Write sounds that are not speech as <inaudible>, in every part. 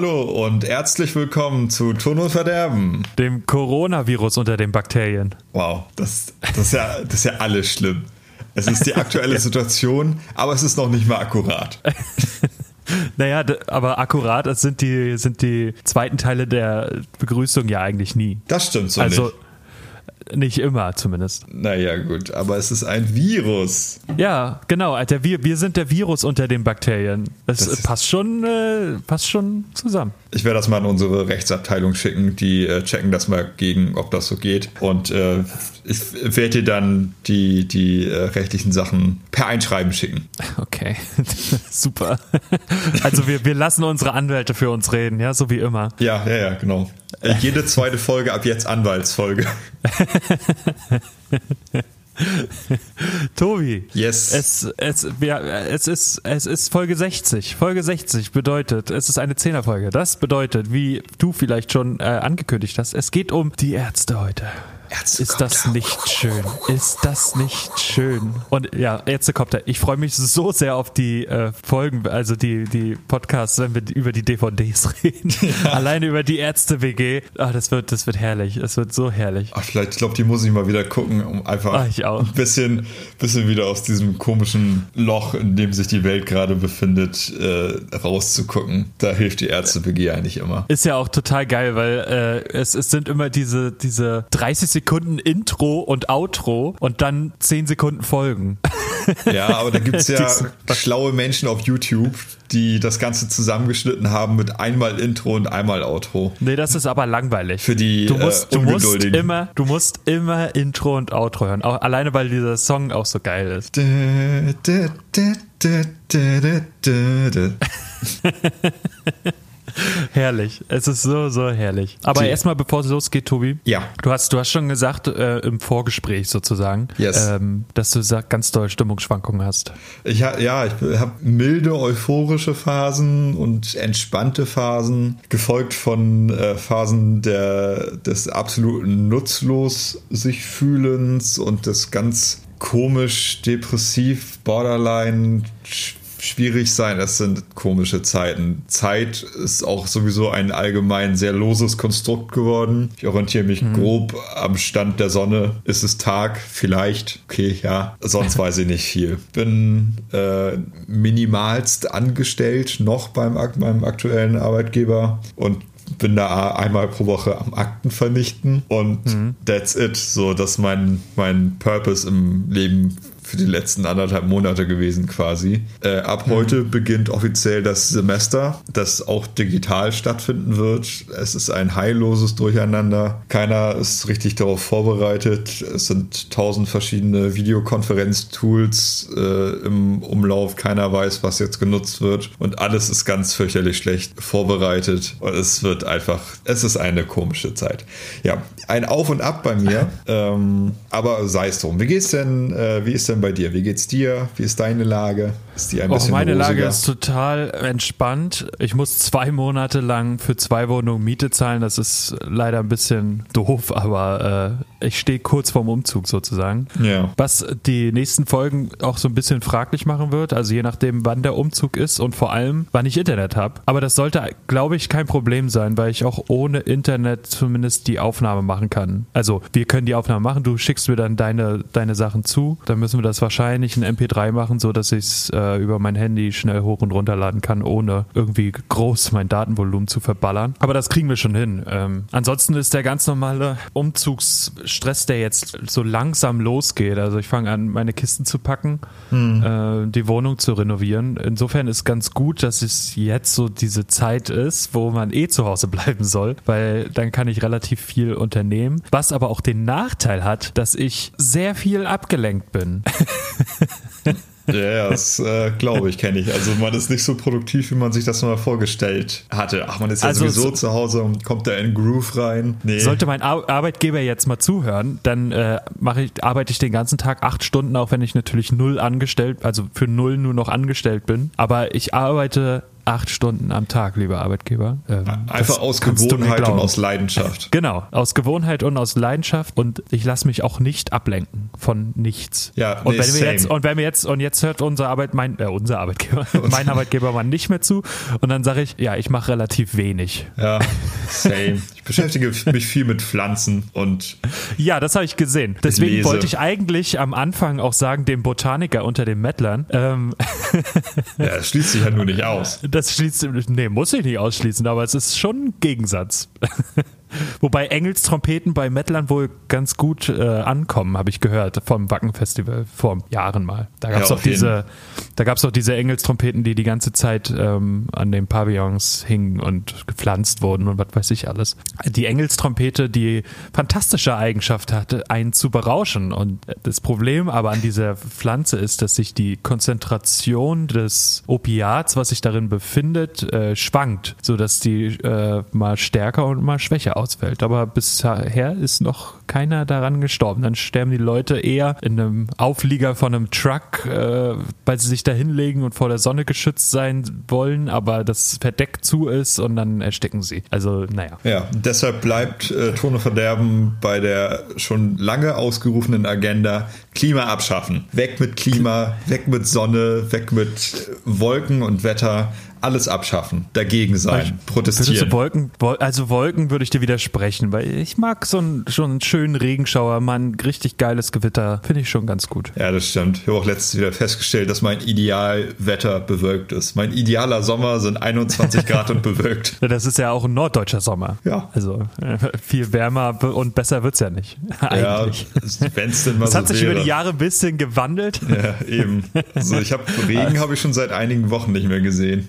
Hallo und herzlich willkommen zu Ton und Verderben. Dem Coronavirus unter den Bakterien. Wow, das, das, ist ja, das ist ja alles schlimm. Es ist die aktuelle <laughs> Situation, aber es ist noch nicht mal akkurat. <laughs> Naja, aber akkurat sind die, sind die zweiten Teile der Begrüßung ja eigentlich nie. Das stimmt so also, nicht. Nicht immer zumindest. Naja, gut, aber es ist ein Virus. Ja, genau. Der, wir, wir sind der Virus unter den Bakterien. Das, das passt, schon, äh, passt schon zusammen. Ich werde das mal an unsere Rechtsabteilung schicken. Die äh, checken das mal gegen, ob das so geht. Und äh, ich werde dir dann die, die äh, rechtlichen Sachen per Einschreiben schicken. Okay, <laughs> super. Also wir, wir lassen unsere Anwälte für uns reden, ja, so wie immer. Ja, ja, ja, genau. Äh, jede zweite Folge ab jetzt Anwaltsfolge. <laughs> Tobi. Yes. Es, es, ja, es, ist, es ist Folge 60. Folge 60 bedeutet, es ist eine Zehnerfolge. Das bedeutet, wie du vielleicht schon äh, angekündigt hast, es geht um die Ärzte heute. Ist das nicht schön? Ist das nicht schön? Und ja, Ärztekopter, ich freue mich so sehr auf die äh, Folgen, also die, die Podcasts, wenn wir über die DVDs <laughs> reden. Ja. Alleine über die Ärzte-WG. Ah, das wird, das wird herrlich. Es wird so herrlich. Ach, vielleicht, ich glaube, die muss ich mal wieder gucken, um einfach Ach, ein bisschen, bisschen wieder aus diesem komischen Loch, in dem sich die Welt gerade befindet, äh, rauszugucken. Da hilft die Ärzte-WG eigentlich immer. Ist ja auch total geil, weil äh, es, es sind immer diese, diese 30 Sekunden Sekunden Intro und Outro und dann 10 Sekunden Folgen. <laughs> Ja, aber da gibt es <laughs> ja schlaue Menschen auf YouTube, die das Ganze zusammengeschnitten haben mit einmal Intro und einmal Outro. Nee, das ist aber langweilig. Für die du musst, äh, du musst immer, du musst immer Intro und Outro hören. Auch alleine weil dieser Song auch so geil ist. <laughs> herrlich. Es ist so, so herrlich. Aber erstmal, bevor es losgeht, Tobi. Ja. Du hast, du hast schon gesagt, äh, im Vorgespräch sozusagen, yes. ähm, dass du ganz doll Stimmungsschwankungen hast. Ich ha, ja, ich habe milde euphorische Phasen und entspannte Phasen, gefolgt von äh, Phasen der, des absoluten Nutzlos sich fühlens und des ganz komisch, depressiv, borderline, schwierig sein. Es sind komische Zeiten. Zeit ist auch sowieso ein allgemein sehr loses Konstrukt geworden. Ich orientiere mich mhm. grob am Stand der Sonne. Ist es Tag? Vielleicht. Okay, ja. Sonst <laughs> weiß ich nicht viel. Bin äh, minimalst angestellt noch beim, meinem aktuellen Arbeitgeber und bin da einmal pro Woche am Akten vernichten und mhm. that's it. So, das ist mein, mein Purpose im Leben für die letzten anderthalb Monate gewesen quasi. Äh, ab mhm. heute beginnt offiziell das Semester, das auch digital stattfinden wird. Es ist ein heilloses Durcheinander. Keiner ist richtig darauf vorbereitet. Es sind tausend verschiedene Videokonferenztools äh, im Umlauf. Keiner weiß, was jetzt genutzt wird. Und alles ist ganz fürchterlich schlecht vorbereitet. Und es wird einfach, es ist eine komische Zeit. Ja, ein Auf und Ab bei mir. <laughs> ähm, aber sei es drum. Wie geht's denn, äh, wie ist denn denn bei dir? Wie geht's dir? Wie ist deine Lage? Ist die ein bisschen oh, Meine rosiger? Lage ist total entspannt. Ich muss zwei Monate lang für zwei Wohnungen Miete zahlen. Das ist leider ein bisschen doof, aber äh, ich stehe kurz vorm Umzug sozusagen. Ja. Was die nächsten Folgen auch so ein bisschen fraglich machen wird. Also je nachdem, wann der Umzug ist und vor allem, wann ich Internet habe. Aber das sollte, glaube ich, kein Problem sein, weil ich auch ohne Internet zumindest die Aufnahme machen kann. Also wir können die Aufnahme machen. Du schickst mir dann deine, deine Sachen zu. Dann müssen wir das wahrscheinlich in MP3 machen, so dass ich es äh, über mein Handy schnell hoch und runterladen kann, ohne irgendwie groß mein Datenvolumen zu verballern. Aber das kriegen wir schon hin. Ähm, ansonsten ist der ganz normale Umzugsstress, der jetzt so langsam losgeht. Also ich fange an, meine Kisten zu packen, hm. äh, die Wohnung zu renovieren. Insofern ist ganz gut, dass es jetzt so diese Zeit ist, wo man eh zu Hause bleiben soll, weil dann kann ich relativ viel unternehmen. Was aber auch den Nachteil hat, dass ich sehr viel abgelenkt bin. <laughs> Ja, das äh, glaube ich, kenne ich. Also man ist nicht so produktiv, wie man sich das mal vorgestellt hatte. Ach, man ist ja also sowieso zu Hause und kommt da in Groove rein. Nee. Sollte mein Arbeitgeber jetzt mal zuhören, dann äh, ich, arbeite ich den ganzen Tag acht Stunden, auch wenn ich natürlich null angestellt, also für null nur noch angestellt bin. Aber ich arbeite acht Stunden am Tag, lieber Arbeitgeber. Ähm, Einfach aus Gewohnheit und aus Leidenschaft. <laughs> Genau, aus Gewohnheit und aus Leidenschaft und ich lasse mich auch nicht ablenken von nichts. Ja, und nee, wenn wir jetzt und wenn wir jetzt und jetzt hört unsere Arbeit mein äh, unser Arbeitgeber, <laughs> mein Arbeitgeber mal nicht mehr zu und dann sage ich, ja, ich mache relativ wenig. Ja, same. <laughs> Ich beschäftige mich viel mit Pflanzen und Ja, das habe ich gesehen. Deswegen wollte ich eigentlich am Anfang auch sagen, dem Botaniker unter den Mettlern. Ähm, <laughs> ja, das schließt sich ja nur nicht aus. Das schließt, nee, muss ich nicht ausschließen, aber es ist schon ein Gegensatz. <laughs> Wobei Engelstrompeten bei Mettlern wohl ganz gut äh, ankommen, habe ich gehört, vom Wacken-Festival vor Jahren mal. Da gab es ja, auch diese, da gab's auch diese Engelstrompeten, die die ganze Zeit ähm, an den Pavillons hingen und gepflanzt wurden und was weiß ich alles. Die Engelstrompete, die fantastische Eigenschaft hatte, einen zu berauschen. Und das Problem aber an dieser Pflanze ist, dass sich die Konzentration des Opiats, was sich darin befindet, äh, schwankt, sodass die äh, mal stärker und mal schwächer ausfällt. Aber bisher ist noch keiner daran gestorben. Dann sterben die Leute eher in einem Auflieger von einem Truck, äh, weil sie sich da hinlegen und vor der Sonne geschützt sein wollen, aber das verdeckt zu ist und dann ersticken sie. Also, naja. Ja, deshalb bleibt äh, Tone Verderben bei der schon lange ausgerufenen Agenda Klima abschaffen. Weg mit Klima, weg mit Sonne, weg mit Wolken und Wetter alles abschaffen, dagegen sein, protestieren. Wolken, also Wolken würde ich dir widersprechen, weil ich mag so einen, schon einen schönen Regenschauer, mal ein richtig geiles Gewitter, finde ich schon ganz gut. Ja, das stimmt. Ich habe auch letztens wieder festgestellt, dass mein Idealwetter bewölkt ist. Mein idealer Sommer sind 21 <laughs> Grad und bewölkt. Das ist ja auch ein norddeutscher Sommer. Ja. Also äh, viel wärmer und besser wird es ja nicht. <laughs> Eigentlich. Ja, wenn es denn mal das so hat sich wäre. über die Jahre ein bisschen gewandelt. Ja, eben. Also ich habe <laughs> Regen habe ich schon seit einigen Wochen nicht mehr gesehen.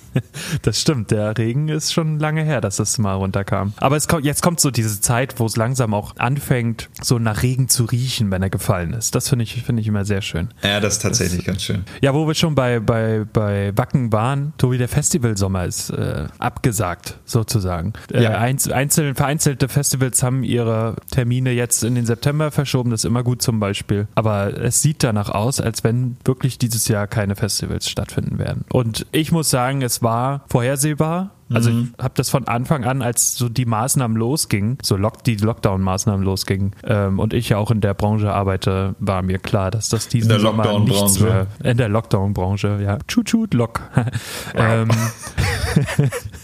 <laughs> Das stimmt, der Regen ist schon lange her, dass es mal runterkam. Aber es kommt, jetzt kommt so diese Zeit, wo es langsam auch anfängt, so nach Regen zu riechen, wenn er gefallen ist. Das finde ich, finde ich immer sehr schön. Ja, das ist tatsächlich das, ganz schön. Ja, wo wir schon bei, bei, bei Wacken waren, Tobi, der Festivalsommer ist äh, abgesagt, sozusagen. Äh, ja. einzelne, vereinzelte Festivals haben ihre Termine jetzt in den September verschoben, das ist immer gut zum Beispiel. Aber es sieht danach aus, als wenn wirklich dieses Jahr keine Festivals stattfinden werden. Und ich muss sagen, es war vorhersehbar. Also mhm. ich habe das von Anfang an, als so die Maßnahmen losgingen, so lock, die Lockdown-Maßnahmen losgingen ähm, und ich ja auch in der Branche arbeite, war mir klar, dass das diesen in der Sommer nichts mehr, in der Lockdown-Branche, ja, tschut tschut Lock. <laughs> ähm,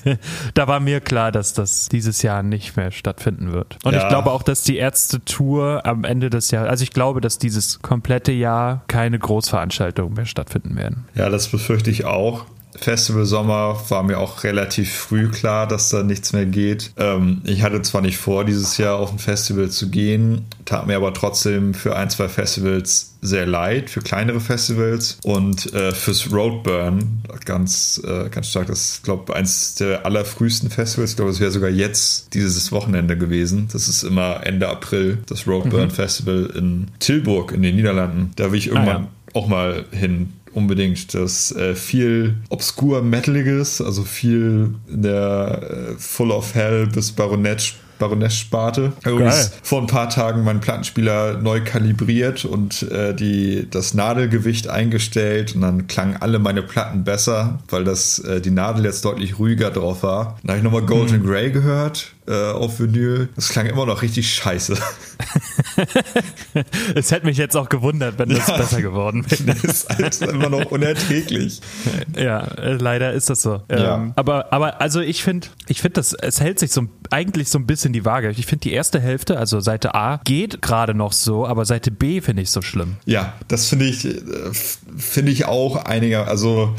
<laughs> da war mir klar, dass das dieses Jahr nicht mehr stattfinden wird. Und ja. ich glaube auch, dass die Ärzte-Tour am Ende des Jahres, also ich glaube, dass dieses komplette Jahr keine Großveranstaltungen mehr stattfinden werden. Ja, das befürchte ich auch. Festival Sommer war mir auch relativ früh klar, dass da nichts mehr geht. Ähm, ich hatte zwar nicht vor, dieses Jahr auf ein Festival zu gehen, tat mir aber trotzdem für ein, zwei Festivals sehr leid, für kleinere Festivals und äh, fürs Roadburn ganz, äh, ganz stark. Das ist, glaube ich, eins der allerfrühesten Festivals. Ich glaube, es wäre sogar jetzt dieses Wochenende gewesen. Das ist immer Ende April, das Roadburn mhm. Festival in Tilburg in den Niederlanden. Da will ich irgendwann ah, ja. auch mal hin unbedingt. Das äh, viel obskur Metaliges, also viel in der äh, Full of Hell bis Baronet Baroness-Sparte. Übrigens vor ein paar Tagen meinen Plattenspieler neu kalibriert und äh, die, das Nadelgewicht eingestellt und dann klangen alle meine Platten besser, weil das äh, die Nadel jetzt deutlich ruhiger drauf war. Dann habe ich nochmal Golden hm. Grey gehört äh, auf Vinyl. Das klang immer noch richtig scheiße. <laughs> es hätte mich jetzt auch gewundert, wenn das ja, besser geworden <laughs> wäre. Das ist halt immer noch unerträglich. Ja, leider ist das so. Ja. Ähm, aber, aber also ich finde, ich finde, das es hält sich so eigentlich so ein bisschen die Waage. Ich finde die erste Hälfte, also Seite A, geht gerade noch so, aber Seite B finde ich so schlimm. Ja, das finde ich, äh, finde ich auch einiger. Also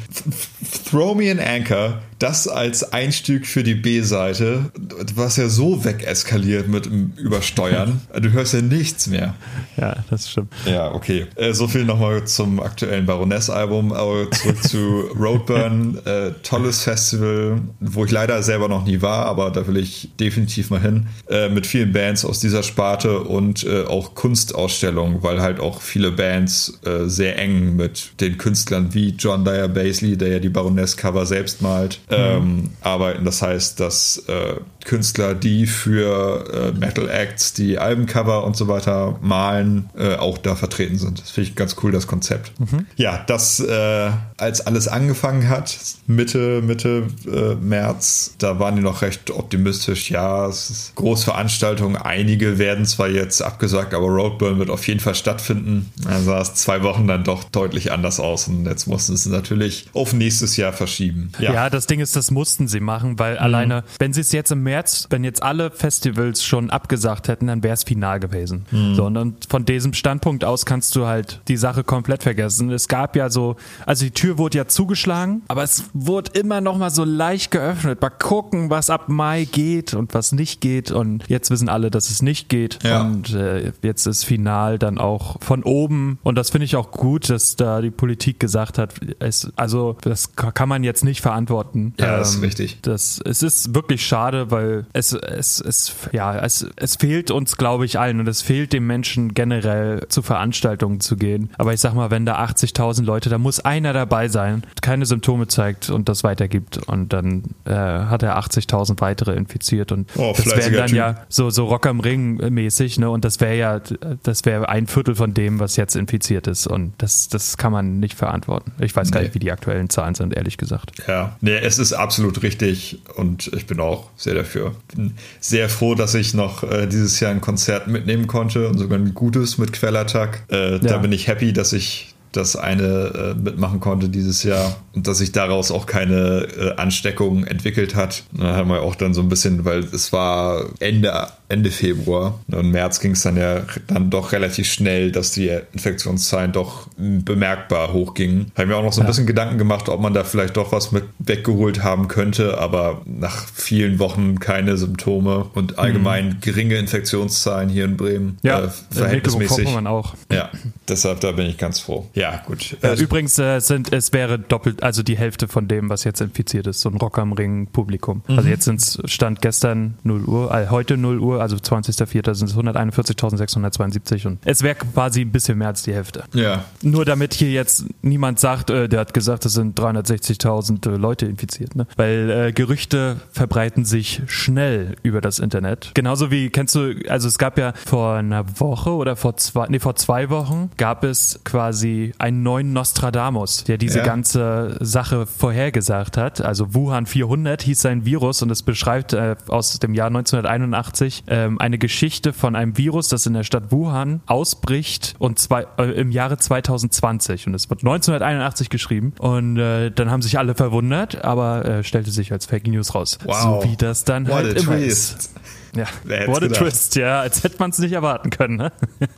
Throw Me an Anchor das als Einstieg für die B-Seite, was ja so wegeskaliert mit dem Übersteuern. <laughs> Du hörst ja nichts mehr. Ja, das stimmt. Ja, okay. Äh, so viel nochmal zum aktuellen Baroness-Album, aber zurück zu <laughs> Roadburn. Äh, tolles Festival, wo ich leider selber noch nie war, aber da will ich definitiv mal hin. Äh, mit vielen Bands aus dieser Sparte und äh, auch Kunstausstellungen, weil halt auch viele Bands äh, sehr eng mit den Künstlern wie John Dyer Basley, der ja die Baroness-Cover selbst malt, ähm, arbeiten. Das heißt, dass äh, Künstler, die für äh, Metal Acts die Albencover und so weiter malen, äh, auch da vertreten sind. Das finde ich ganz cool, das Konzept. Mhm. Ja, das, äh, als alles angefangen hat, Mitte, Mitte äh, März, da waren die noch recht optimistisch. Ja, es ist Großveranstaltungen. Einige werden zwar jetzt abgesagt, aber Roadburn wird auf jeden Fall stattfinden. Dann sah es zwei Wochen dann doch deutlich anders aus und jetzt mussten sie es natürlich auf nächstes Jahr verschieben. Ja, ja das Ding ist, das mussten sie machen, weil mhm. alleine, wenn sie es jetzt im März, wenn jetzt alle Festivals schon abgesagt hätten, dann wäre es final gewesen. Mhm. So, und von diesem Standpunkt aus kannst du halt die Sache komplett vergessen. Es gab ja so, also die Tür wurde ja zugeschlagen, aber es wurde immer noch mal so leicht geöffnet. Mal gucken, was ab Mai geht und was nicht geht. Und jetzt wissen alle, dass es nicht geht. Ja. Und äh, jetzt ist final dann auch von oben. Und das finde ich auch gut, dass da die Politik gesagt hat, es, also das kann man jetzt nicht verantworten. Ja, das ist ähm, richtig. Das, es ist wirklich schade, weil es, es, es, ja, es, es fehlt uns, glaube ich, allen und es fehlt den Menschen generell zu Veranstaltungen zu gehen. Aber ich sag mal, wenn da 80.000 Leute, da muss einer dabei sein, keine Symptome zeigt und das weitergibt und dann äh, hat er 80.000 weitere infiziert und oh, das wäre dann typ. ja so, so Rock am Ring mäßig, ne? Und das wäre ja, das wäre ein Viertel von dem, was jetzt infiziert ist und das, das kann man nicht verantworten. Ich weiß nee. gar nicht, wie die aktuellen Zahlen sind, ehrlich gesagt. Ja, nee, es ist absolut richtig und ich bin auch sehr dafür. Bin sehr froh, dass ich noch äh, dieses Jahr ein Konzert mitnehmen konnte und sogar ein gutes mit Quellattack. Äh, ja. Da bin ich happy, dass ich das eine äh, mitmachen konnte dieses Jahr und dass sich daraus auch keine äh, Ansteckung entwickelt hat. Da haben wir auch dann so ein bisschen, weil es war Ende Ende Februar. Und März ging es dann ja dann doch relativ schnell, dass die Infektionszahlen doch bemerkbar hochgingen. Habe mir auch noch so ein ja. bisschen Gedanken gemacht, ob man da vielleicht doch was mit weggeholt haben könnte, aber nach vielen Wochen keine Symptome und allgemein mhm. geringe Infektionszahlen hier in Bremen. Ja, äh, verhältnismäßig. Man auch. Ja, deshalb da bin ich ganz froh. Ja, gut. Äh, übrigens äh, sind es wäre doppelt, also die Hälfte von dem, was jetzt infiziert ist, so ein Rock am Ring Publikum. Also mhm. Also jetzt sind es Stand gestern 0 Uhr, äh, heute 0 Uhr also 20.04. sind es 141.672 und es wäre quasi ein bisschen mehr als die Hälfte. Ja. Nur damit hier jetzt niemand sagt, äh, der hat gesagt, es sind 360.000 äh, Leute infiziert, ne? Weil äh, Gerüchte verbreiten sich schnell über das Internet. Genauso wie, kennst du, also es gab ja vor einer Woche oder vor zwei, nee, vor zwei Wochen gab es quasi einen neuen Nostradamus, der diese ja. ganze Sache vorhergesagt hat. Also Wuhan 400 hieß sein Virus und es beschreibt äh, aus dem Jahr 1981 ähm, eine Geschichte von einem Virus, das in der Stadt Wuhan ausbricht und zwei, äh, im Jahre 2020 und es wird 1981 geschrieben und äh, dann haben sich alle verwundert, aber äh, stellte sich als Fake News raus. Wow. So wie das dann What halt immer twist. ist. Ja, what a twist, ja, als hätte man es nicht erwarten können. Ne? <laughs>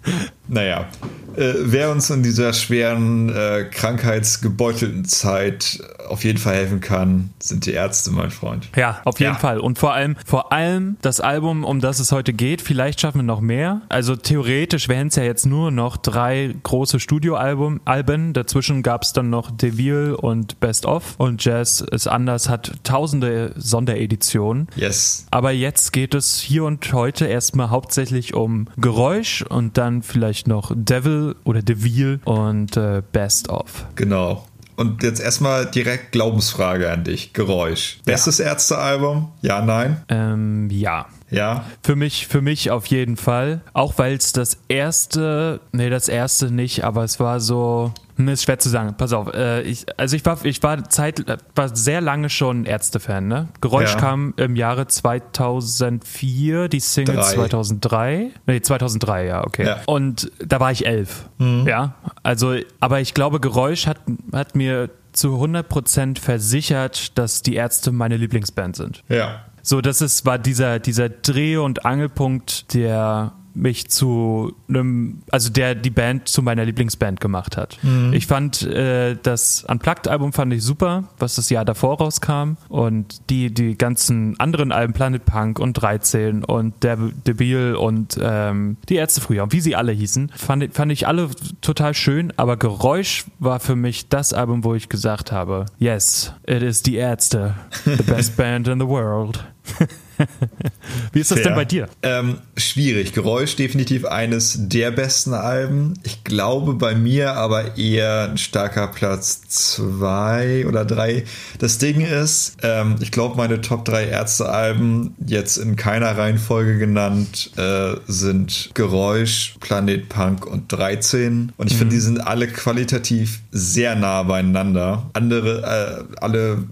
Naja, äh, wer uns in dieser schweren, äh, krankheitsgebeutelten Zeit auf jeden Fall helfen kann, sind die Ärzte, mein Freund. Ja, auf jeden ja. Fall. Und vor allem, vor allem das Album, um das es heute geht, vielleicht schaffen wir noch mehr. Also theoretisch wären es ja jetzt nur noch drei große Studioalben. Alben. Dazwischen gab es dann noch Deville und Best of. Und Jazz ist anders, hat tausende Sondereditionen. Yes. Aber jetzt geht es hier und heute erstmal hauptsächlich um Geräusch und dann vielleicht noch Devil oder Deville und äh, Best of. Genau. Und jetzt erstmal direkt Glaubensfrage an dich. Geräusch. Bestes ja. Ärztealbum? Ja, nein? Ähm, ja. Ja. Für mich, für mich auf jeden Fall. Auch weil es das erste, nee, das erste nicht, aber es war so, hm, ist schwer zu sagen. Pass auf, äh, ich, also ich war, ich war Zeit, war sehr lange schon Ärztefan, ne? Geräusch ja. kam im Jahre 2004, die Single Drei. 2003. Nee, 2003, ja, okay. Ja. Und da war ich elf, mhm. ja. Also, aber ich glaube, Geräusch hat, hat mir zu 100% versichert, dass die Ärzte meine Lieblingsband sind. Ja. So, das ist, war dieser, dieser Dreh- und Angelpunkt, der mich zu einem, also der die Band zu meiner Lieblingsband gemacht hat. Mhm. Ich fand äh, das Unplugged-Album fand ich super, was das Jahr davor rauskam und die die ganzen anderen Alben Planet Punk und 13 und der Debil und ähm, die Ärzte früher und wie sie alle hießen, fand, fand ich alle total schön, aber Geräusch war für mich das Album, wo ich gesagt habe, yes, it is die Ärzte, the best <laughs> band in the world. <laughs> Wie ist das Fair. denn bei dir? Ähm, schwierig. Geräusch definitiv eines der besten Alben. Ich glaube bei mir aber eher ein starker Platz zwei oder drei. Das Ding ist, ähm, ich glaube meine Top drei Ärzte-Alben, jetzt in keiner Reihenfolge genannt, äh, sind Geräusch, Planet Punk und 13. Und ich mhm. finde, die sind alle qualitativ sehr nah beieinander. Andere, äh, alle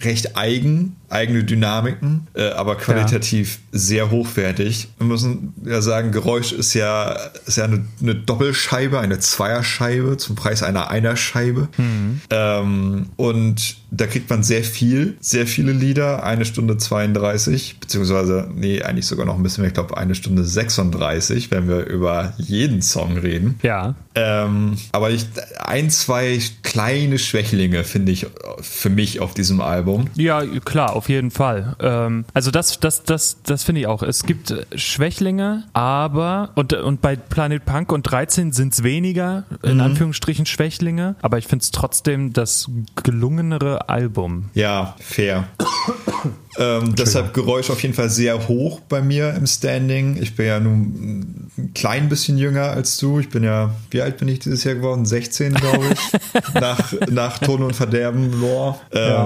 recht eigen, eigene Dynamiken, äh, aber qualitativ ja. sehr hochwertig. Wir müssen ja sagen, Geräusch ist ja, ist ja eine, eine Doppelscheibe, eine Zweierscheibe zum Preis einer Einerscheibe. Mhm. Ähm, und da kriegt man sehr viel, sehr viele Lieder, eine Stunde 32, beziehungsweise, nee, eigentlich sogar noch ein bisschen mehr, ich glaube, eine Stunde 36, wenn wir über jeden Song reden. Ja. Ähm, aber ich, ein, zwei kleine Schwächlinge finde ich für mich auf diesem Album. Ja, klar, auf jeden Fall. Ähm, also das, das, das, das finde ich auch. Es gibt Schwächlinge, aber und, und bei Planet Punk und 13 sind es weniger, in mhm. Anführungsstrichen Schwächlinge, aber ich finde es trotzdem das gelungenere Album. Ja, fair. <coughs> Ähm, deshalb Geräusch auf jeden Fall sehr hoch bei mir im Standing. Ich bin ja nun ein klein bisschen jünger als du. Ich bin ja, wie alt bin ich dieses Jahr geworden? 16, glaube ich. <laughs> nach, nach Ton und Verderben Lore. Ähm, ja.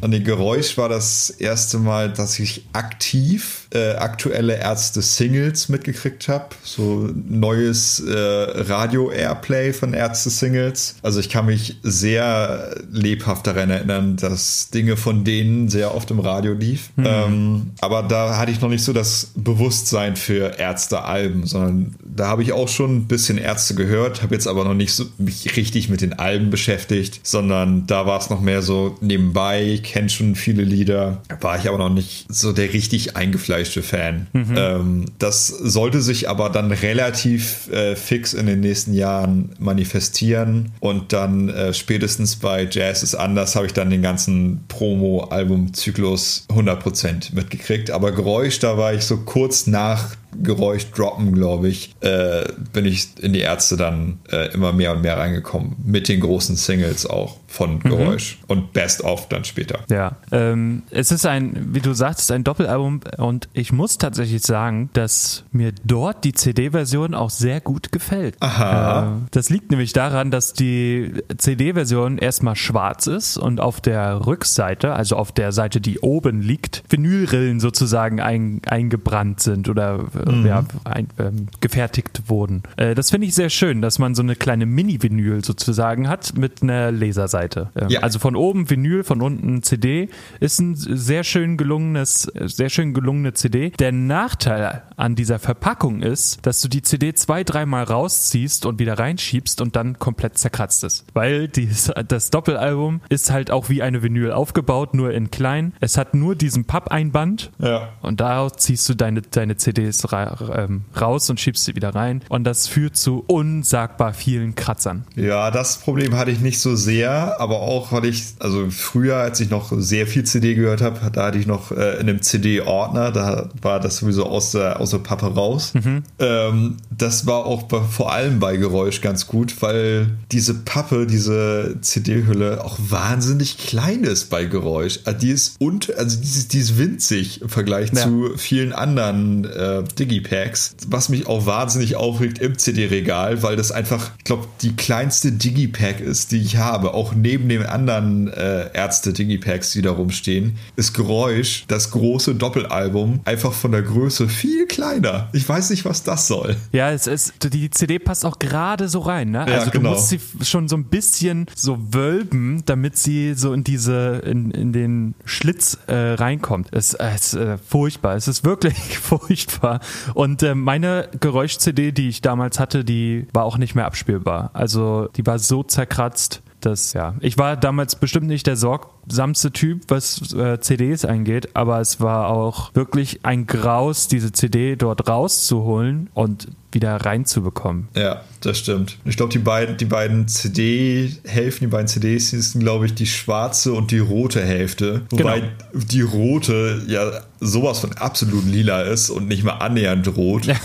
Und die Geräusch war das erste Mal, dass ich aktiv äh, aktuelle Ärzte-Singles mitgekriegt habe. So neues äh, Radio-Airplay von Ärzte-Singles. Also ich kann mich sehr lebhaft daran erinnern, dass Dinge von denen sehr oft im Radio liefen lief. Mhm. Ähm, aber da hatte ich noch nicht so das Bewusstsein für Ärzte-Alben, sondern da habe ich auch schon ein bisschen Ärzte gehört, habe jetzt aber noch nicht so mich richtig mit den Alben beschäftigt, sondern da war es noch mehr so nebenbei, kenne schon viele Lieder, war ich aber noch nicht so der richtig eingefleischte Fan. Mhm. Ähm, das sollte sich aber dann relativ äh, fix in den nächsten Jahren manifestieren und dann äh, spätestens bei Jazz ist anders habe ich dann den ganzen Promo-Album-Zyklus 100% mitgekriegt, aber Geräusch, da war ich so kurz nach Geräusch droppen, glaube ich, äh, bin ich in die Ärzte dann äh, immer mehr und mehr reingekommen. Mit den großen Singles auch von mhm. Geräusch mhm. und Best of dann später. Ja, ähm, es ist ein, wie du sagst, ein Doppelalbum und ich muss tatsächlich sagen, dass mir dort die CD-Version auch sehr gut gefällt. Aha. Äh, das liegt nämlich daran, dass die CD-Version erstmal schwarz ist und auf der Rückseite, also auf der Seite, die oben liegt, Vinylrillen sozusagen ein, eingebrannt sind oder mhm. ja, ein, ähm, gefertigt wurden. Äh, das finde ich sehr schön, dass man so eine kleine Mini-Vinyl sozusagen hat mit einer Laserseite. Ähm, ja. Also von oben Vinyl, von unten CD ist ein sehr schön gelungenes, sehr schön gelungene CD. Der Nachteil an dieser Verpackung ist, dass du die CD zwei, dreimal rausziehst und wieder reinschiebst und dann komplett zerkratzt ist. Weil dies, das Doppelalbum ist halt auch wie eine Vinyl aufgebaut, nur in klein. Es hat nur diesen Pappeinband ja. und daraus ziehst du deine, deine CDs raus und schiebst sie wieder rein. Und das führt zu unsagbar vielen Kratzern. Ja, das Problem hatte ich nicht so sehr, aber auch, weil ich, also früher, als ich noch sehr viel CD gehört habe, da hatte ich noch äh, in einem CD-Ordner, da war das sowieso aus der, aus der Pappe raus. Mhm. Ähm, das war auch bei, vor allem bei Geräusch ganz gut, weil diese Pappe, diese CD-Hülle auch wahnsinnig klein ist bei Geräusch. Also die ist und, also die ist, die ist winzig im Vergleich ja. zu vielen anderen äh, Digipacks, was mich auch wahnsinnig aufregt im CD-Regal, weil das einfach, ich glaube, die kleinste Digipack ist, die ich habe, auch neben den anderen äh, Ärzte-Digipacks, die da rumstehen, ist Geräusch, das große Doppelalbum, einfach von der Größe viel kleiner. Ich weiß nicht, was das soll. Ja, es ist, die CD passt auch gerade so rein, ne? Ja, also genau. du musst sie schon so ein bisschen so wölben, damit sie so in diese, in, in den Schlitz äh, reinkommt. Es, es ist äh, furchtbar. Es ist wirklich <laughs> furchtbar. Und äh, meine Geräusch-CD, die ich damals hatte, die war auch nicht mehr abspielbar. Also die war so zerkratzt. Dass, ja, ich war damals bestimmt nicht der sorgsamste Typ, was äh, CDs angeht, aber es war auch wirklich ein Graus, diese CD dort rauszuholen und wieder reinzubekommen. Ja, das stimmt. Ich glaube, die beiden, die beiden CD-Hälften, die beiden CDs, sind, glaube ich, die schwarze und die rote Hälfte. Wobei genau. die rote ja sowas von absolut lila ist und nicht mal annähernd rot. <laughs>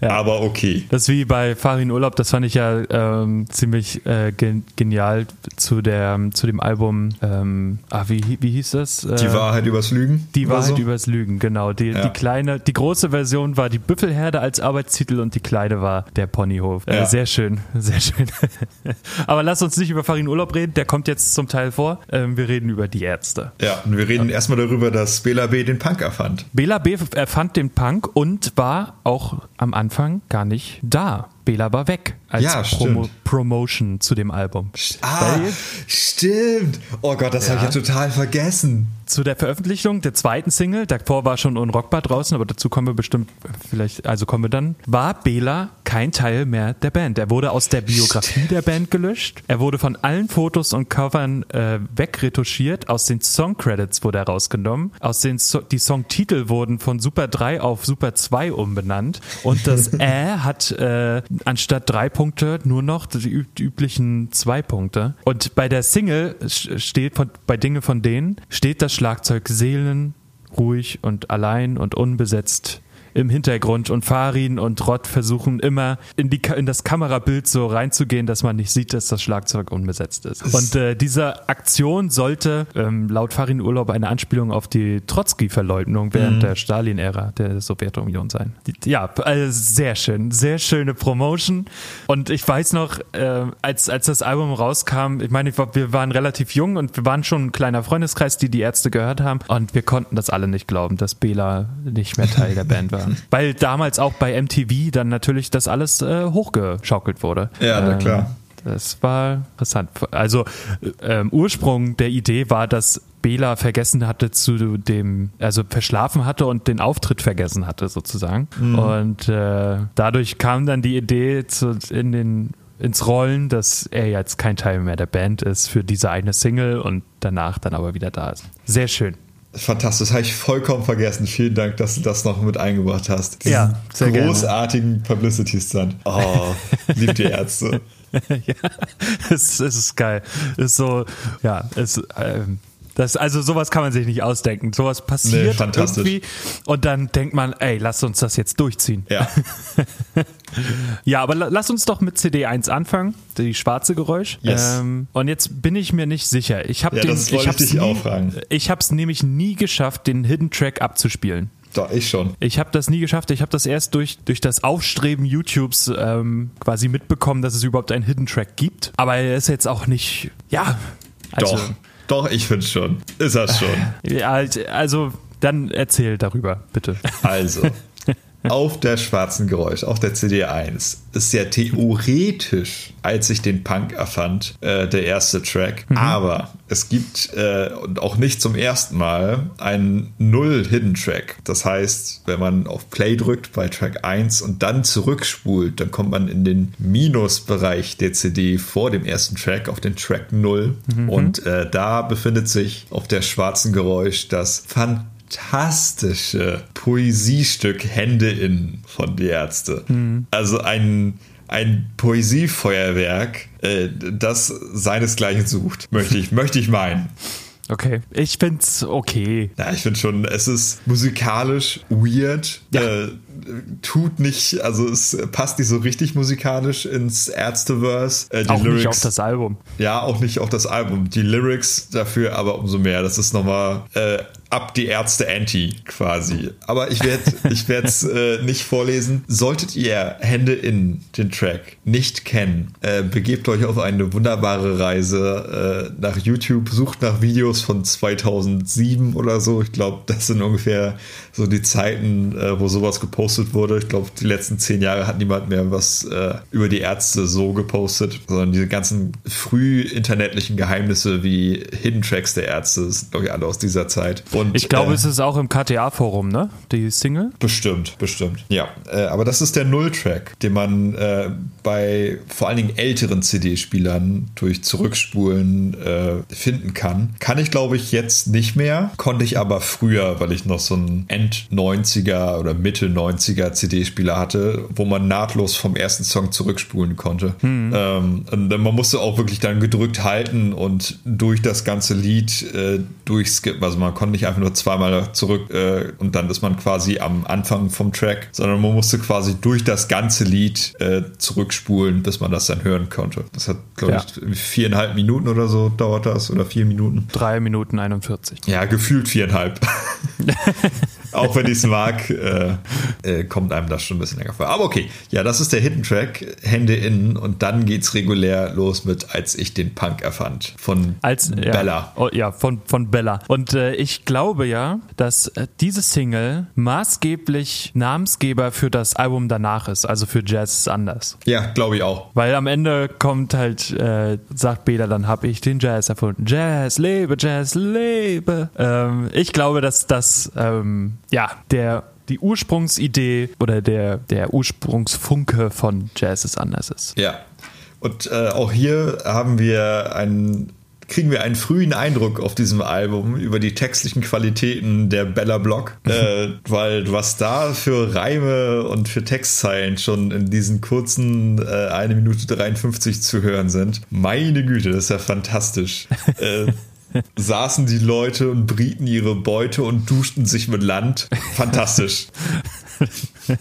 Ja. aber okay. Das ist wie bei Farin Urlaub, das fand ich ja ähm, ziemlich äh, gen genial zu, der, zu dem Album, ähm, ah, wie, wie hieß das? Äh, Die Wahrheit übers Lügen? Die Wahrheit so? übers Lügen, genau. Die, Ja. die kleine, die große Version war die Büffelherde als Arbeitstitel und die kleine war der Ponyhof. Äh, Ja. Sehr schön, <laughs> sehr schön. Aber lass uns nicht über Farin Urlaub reden, der kommt jetzt zum Teil vor. Ähm, wir reden über die Ärzte. Ja, und wir reden erstmal darüber, dass Bela B. den Punk erfand. Bela B. erfand den Punk und war auch am Anfang gar nicht da. Bela war weg als Ja, Promo stimmt. Promotion zu dem Album. Ah, Weil- stimmt. Oh Gott, das habe ich Ja. ja total vergessen. Zu der Veröffentlichung der zweiten Single, davor war schon Unrockbar draußen, aber dazu kommen wir bestimmt, vielleicht, also kommen wir dann, war Bela kein Teil mehr der Band. Er wurde aus der Biografie der Band gelöscht. Er wurde von allen Fotos und Covern äh, wegretuschiert. Aus den Songcredits wurde er rausgenommen. Aus den so die Songtitel wurden von Super 3 auf Super 2 umbenannt. Und das <laughs> Ä hat äh, anstatt drei Punkte nur noch die, üb die üblichen zwei Punkte. Und bei der Single steht von, bei Dinge von denen steht das Schlagzeug Seelen ruhig und allein und unbesetzt im Hintergrund und Farin und Rott versuchen immer in, die, in das Kamerabild so reinzugehen, dass man nicht sieht, dass das Schlagzeug unbesetzt ist. Und äh, diese Aktion sollte ähm, laut Farin Urlaub eine Anspielung auf die Trotzki-Verleugnung während der Stalin-Ära der Sowjetunion sein. Die, ja, also sehr schön, sehr schöne Promotion. Und ich weiß noch, äh, als, als das Album rauskam, ich meine, wir waren relativ jung und wir waren schon ein kleiner Freundeskreis, die die Ärzte gehört haben. Und wir konnten das alle nicht glauben, dass Bela nicht mehr Teil der Band war. Weil damals auch bei MTV dann natürlich das alles äh, hochgeschaukelt wurde. Ja, na Ähm, klar. Das war interessant. Also ähm, Ursprung der Idee war, dass Bela vergessen hatte zu dem, also verschlafen hatte und den Auftritt vergessen hatte sozusagen. Und äh, dadurch kam dann die Idee zu, in den ins Rollen, dass er jetzt kein Teil mehr der Band ist für diese eine Single und danach dann aber wieder da ist. Sehr schön. Fantastisch, habe ich vollkommen vergessen. Vielen Dank, dass du das noch mit eingebracht hast. Diesen Ja, sehr gerne. großartigen Publicity-Stunt. Oh, <laughs> lieb die Ärzte. <laughs> ja, es, es ist geil. Es ist so, ja, es, ähm, das, also sowas kann man sich nicht ausdenken. Sowas Nee, passiert fantastisch. irgendwie und dann denkt man, ey, lass uns das jetzt durchziehen. Ja, <laughs> Ja, aber la- lass uns doch mit CD1 anfangen, die schwarze Geräusch. Yes. Ähm, und jetzt bin ich mir nicht sicher. Ich habe Ja, den, ich ich hab's dich nie, auch fragen. Ich habe es nämlich nie geschafft, den Hidden Track abzuspielen. doch, ich schon. Ich habe das nie geschafft. Ich habe das erst durch, durch das Aufstreben YouTubes ähm, quasi mitbekommen, dass es überhaupt einen Hidden Track gibt. Aber er ist jetzt auch nicht, ja. Also, Doch, doch, ich finde schon. Ist das schon. Ja, halt, also dann erzähl darüber, bitte. Also, auf der schwarzen Geräusch, auf der CD1, ist ja theoretisch, als ich den Punk erfand, äh, der erste Track. Aber es gibt, äh, und auch nicht zum ersten Mal, einen Null-Hidden-Track. Das heißt, wenn man auf Play drückt bei Track 1 und dann zurückspult, dann kommt man in den Minusbereich der CD vor dem ersten Track, auf den Track 0. Und äh, da befindet sich auf der schwarzen Geräusch das fantastische Poesiestück Hände in von die Ärzte. Also ein, ein Poesiefeuerwerk, äh, das seinesgleichen sucht, möchte ich, möchte ich meinen. Okay, ich find's okay. Ja, ich finde schon, es ist musikalisch weird. Ja. Äh, tut nicht, also es passt nicht so richtig musikalisch ins Ärzteverse. Äh, Auch Lyrics, nicht auf das Album. Ja, auch nicht auf das Album. Die Lyrics dafür aber umso mehr. Das ist nochmal äh, ab die Ärzte Anti quasi. Aber ich werde <laughs> ich es äh, nicht vorlesen. Solltet ihr Hände in den Track nicht kennen, äh, begebt euch auf eine wunderbare Reise äh, nach YouTube, sucht nach Videos von 2007 oder so. Ich glaube, das sind ungefähr so die Zeiten, äh, wo sowas gepostet wurde. Ich glaube, die letzten zehn Jahre hat niemand mehr was äh, über die Ärzte so gepostet, sondern diese ganzen früh internetlichen Geheimnisse wie Hidden Tracks der Ärzte sind, glaube ich, alle aus dieser Zeit. Und, Ich glaube, äh, es ist auch im KTA-Forum, ne? Die Single. Bestimmt, bestimmt. Ja, äh, aber das ist der Null-Track, den man äh, bei vor allen Dingen älteren CD-Spielern durch Zurückspulen äh, finden kann. Kann ich, glaube ich, jetzt nicht mehr. Konnte ich aber früher, weil ich noch so ein End-90er oder Mitte-90er 90er CD-Spieler hatte, wo man nahtlos vom ersten Song zurückspulen konnte. Mhm. Ähm, man musste auch wirklich dann gedrückt halten und durch das ganze Lied äh, durchskippen. Also man konnte nicht einfach nur zweimal zurück äh, und dann ist man quasi am Anfang vom Track, sondern man musste quasi durch das ganze Lied äh, zurückspulen, bis man das dann hören konnte. Das hat, glaube ja. ich, viereinhalb Minuten oder so dauert das oder vier Minuten. Drei Minuten 41. Ja, gefühlt viereinhalb. <laughs> Auch wenn ich es mag, äh, äh, kommt einem das schon ein bisschen länger vor. Aber okay, ja, das ist der Hidden Track, Hände innen und dann geht's regulär los mit Als ich den Punk erfand von Als, Bella. Ja, oh, ja, von, von Bella. Und äh, ich glaube ja, dass äh, diese Single maßgeblich Namensgeber für das Album danach ist, also für Jazz ist anders. Ja, glaube ich auch. Weil am Ende kommt halt, äh, sagt Bela, dann habe ich den Jazz erfunden. Jazz, lebe, Jazz, lebe. Ähm, ich glaube, dass das ähm, ja, der die Ursprungsidee oder der, der Ursprungsfunke von Jazz ist anders ist. Ja. Und äh, auch hier haben wir einen kriegen wir einen frühen Eindruck auf diesem Album über die textlichen Qualitäten der Bella Block, <laughs> äh, weil was da für Reime und für Textzeilen schon in diesen kurzen äh, 1 Minute 53 zu hören sind. Meine Güte, das ist ja fantastisch. <laughs> äh, <laughs> saßen die Leute und brieten ihre Beute und duschten sich mit Land. Fantastisch. <laughs>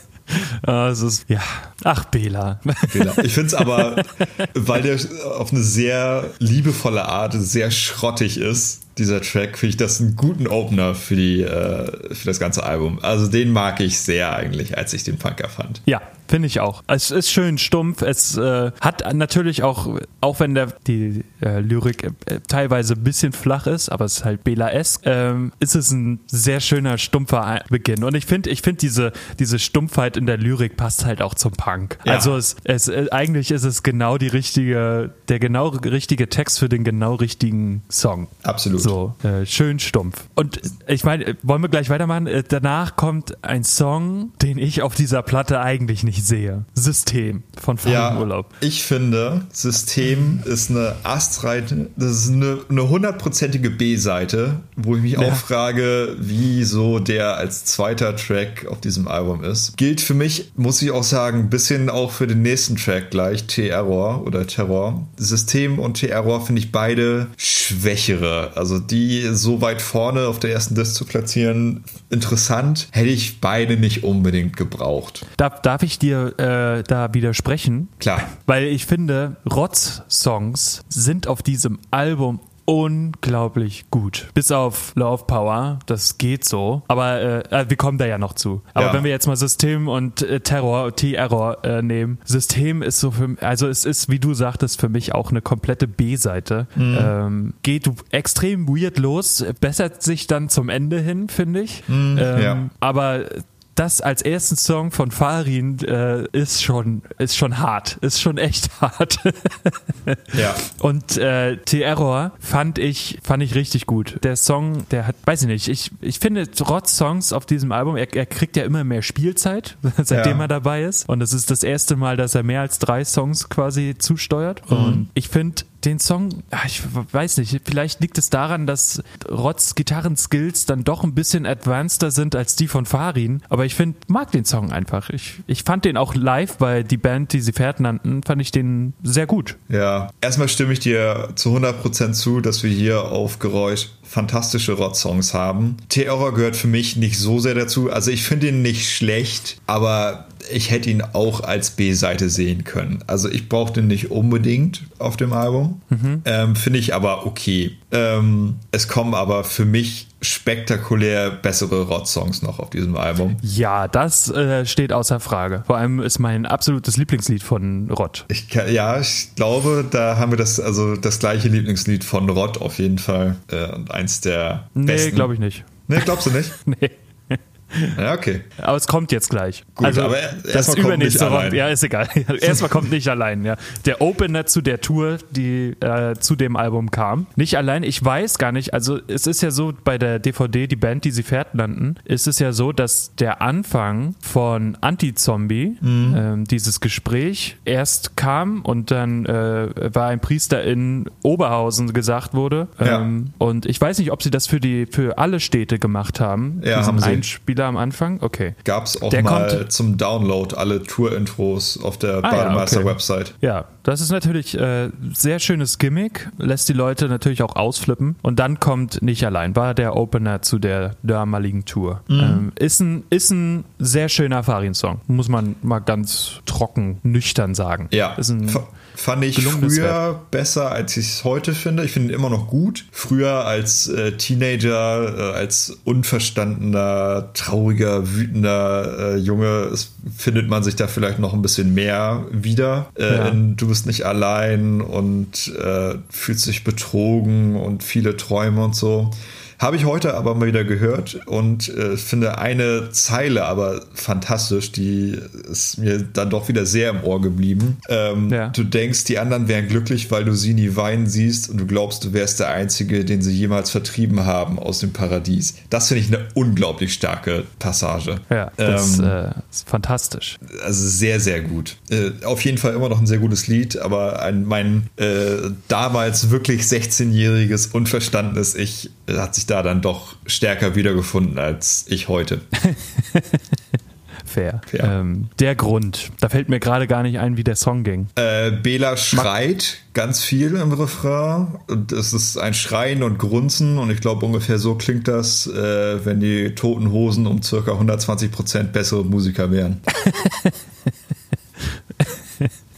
Es ist, ja, ach, Bela. Bela. Ich finde es aber, <laughs> weil der auf eine sehr liebevolle Art sehr schrottig ist, dieser Track, finde ich das einen guten Opener für, die, äh, für das ganze Album. Also den mag ich sehr eigentlich, als ich den Punker fand. Ja, Finde ich auch. Es ist schön stumpf. Es äh, hat natürlich auch, auch wenn der, die äh, Lyrik äh, teilweise ein bisschen flach ist, aber es ist halt Bela-esque, ähm, ist es ein sehr schöner, stumpfer Beginn. Und ich finde, ich finde diese, diese Stumpfheit in der Lyrik passt halt auch zum Punk. Ja. Also es, es, äh, eigentlich ist es genau die richtige, der genau richtige Text für den genau richtigen Song. Absolut. So, äh, schön stumpf. Und ich meine, wollen wir gleich weitermachen? Äh, danach kommt ein Song, den ich auf dieser Platte eigentlich nicht sehe. System von Fahrradurlaub. Ja, ich finde, System ist eine astreite, das ist eine, eine hundertprozentige B-Seite, wo ich mich ja. auch frage, wieso der als zweiter Track auf diesem Album ist. Gilt für mich, muss ich auch sagen, ein bisschen auch für den nächsten Track gleich, T-Error oder Terror. System und T-Error finde ich beide schwächere. Also die so weit vorne auf der ersten Disc zu platzieren, interessant, hätte ich beide nicht unbedingt gebraucht. Darf, darf ich dir dir äh, da widersprechen. Klar. Weil ich finde, Rotz-Songs sind auf diesem Album unglaublich gut. Bis auf Love Power, das geht so. Aber äh, äh, wir kommen da ja noch zu. Aber ja. wenn wir jetzt mal System und äh, Terror, T-Error äh, nehmen, System ist so für also es ist, wie du sagtest, für mich auch eine komplette B-Seite. Mhm. Ähm, geht extrem weird los, bessert sich dann zum Ende hin, finde ich. Mhm, ähm, ja. Aber das als ersten Song von Farin äh, ist schon ist schon hart, ist schon echt <laughs> hart. ja. Und äh, T-Error fand ich fand ich richtig gut. Der Song, der hat, weiß ich nicht, ich, ich finde trotz Songs auf diesem Album, er, er kriegt ja immer mehr Spielzeit, <laughs> seitdem ja. er dabei ist. Und es ist das erste Mal, dass er mehr als drei Songs quasi zusteuert. Mhm. Und ich finde den Song, ich weiß nicht, vielleicht liegt es daran, dass Rotz Gitarrenskills dann doch ein bisschen advanceder sind als die von Farin, aber ich finde, mag den Song einfach. Ich, ich fand den auch live bei die Band, die sie Pferd nannten, fand ich den sehr gut. Ja, erstmal stimme ich dir zu 100% zu, dass wir hier auf Geräusch fantastische Rot-Songs haben. Terror gehört für mich nicht so sehr dazu. Also ich finde ihn nicht schlecht, aber ich hätte ihn auch als B-Seite sehen können. Also ich brauchte ihn nicht unbedingt auf dem Album. Mhm. Ähm, Finde ich aber okay. Ähm, es kommen aber für mich spektakulär bessere Rot-Songs noch auf diesem Album. Ja, das äh, steht außer Frage. Vor allem ist mein absolutes Lieblingslied von Rott. Ich kann, ja, ich glaube, da haben wir das, also das gleiche Lieblingslied von Rott auf jeden Fall. Äh, und eins der nee, besten. Nee, glaube ich nicht. Nee, glaubst du nicht? <laughs> nee. Ja, okay. Aber es kommt jetzt gleich. Gut, also, aber das übernächste kommt ja, ist egal. <laughs> erstmal kommt nicht allein, ja. Der Opener zu der Tour, die äh, zu dem Album kam. Nicht allein, ich weiß gar nicht, also es ist ja so bei der DVD, die Band, die sie fährt nannten, ist es ja so, dass der Anfang von Anti-Zombie, mhm. ähm, dieses Gespräch, erst kam und dann äh, war ein Priester in Oberhausen gesagt wurde. Ähm, ja. Und ich weiß nicht, ob sie das für die für alle Städte gemacht haben, ja, diesen haben Einspieler da am Anfang? Okay. Gab es auch Der mal kommt- zum Download alle Tour-Intros auf der Ah, ja, Bademeister-Website. Ja, das ist natürlich äh, sehr schönes Gimmick, lässt die Leute natürlich auch ausflippen. Und dann kommt nicht allein, war der Opener zu der damaligen Tour. Mhm. Ähm, ist, ein, ist ein sehr schöner Farin-Song, muss man mal ganz trocken, nüchtern sagen. Ja, ist ein, fand ich früher besser, als ich es heute finde. Ich finde ihn immer noch gut. Früher als äh, Teenager, äh, als unverstandener, trauriger, wütender äh, Junge, es, findet man sich da vielleicht noch ein bisschen mehr wieder. Äh, Ja. in Du bist nicht allein und äh, fühlst dich betrogen und viele Träume und so. Habe ich heute aber mal wieder gehört und äh, finde eine Zeile aber fantastisch, die ist mir dann doch wieder sehr im Ohr geblieben. Ähm, Ja. Du denkst, die anderen wären glücklich, weil du sie nie weinen siehst und du glaubst, du wärst der Einzige, den sie jemals vertrieben haben aus dem Paradies. Das finde ich eine unglaublich starke Passage. ja, das Ähm, äh, ist fantastisch. also sehr, sehr gut. Äh, auf jeden Fall immer noch ein sehr gutes Lied, aber ein, mein äh, damals wirklich 16-jähriges, unverstandenes Ich hat sich da dann doch stärker wiedergefunden als ich heute. <laughs> Fair. Fair. Ähm, der Grund, da fällt mir gerade gar nicht ein, wie der Song ging. Äh, Bela schreit ganz viel im Refrain. Und es ist ein Schreien und Grunzen. Und ich glaube, ungefähr so klingt das, äh, wenn die Toten Hosen um circa 120 Prozent bessere Musiker wären. <laughs>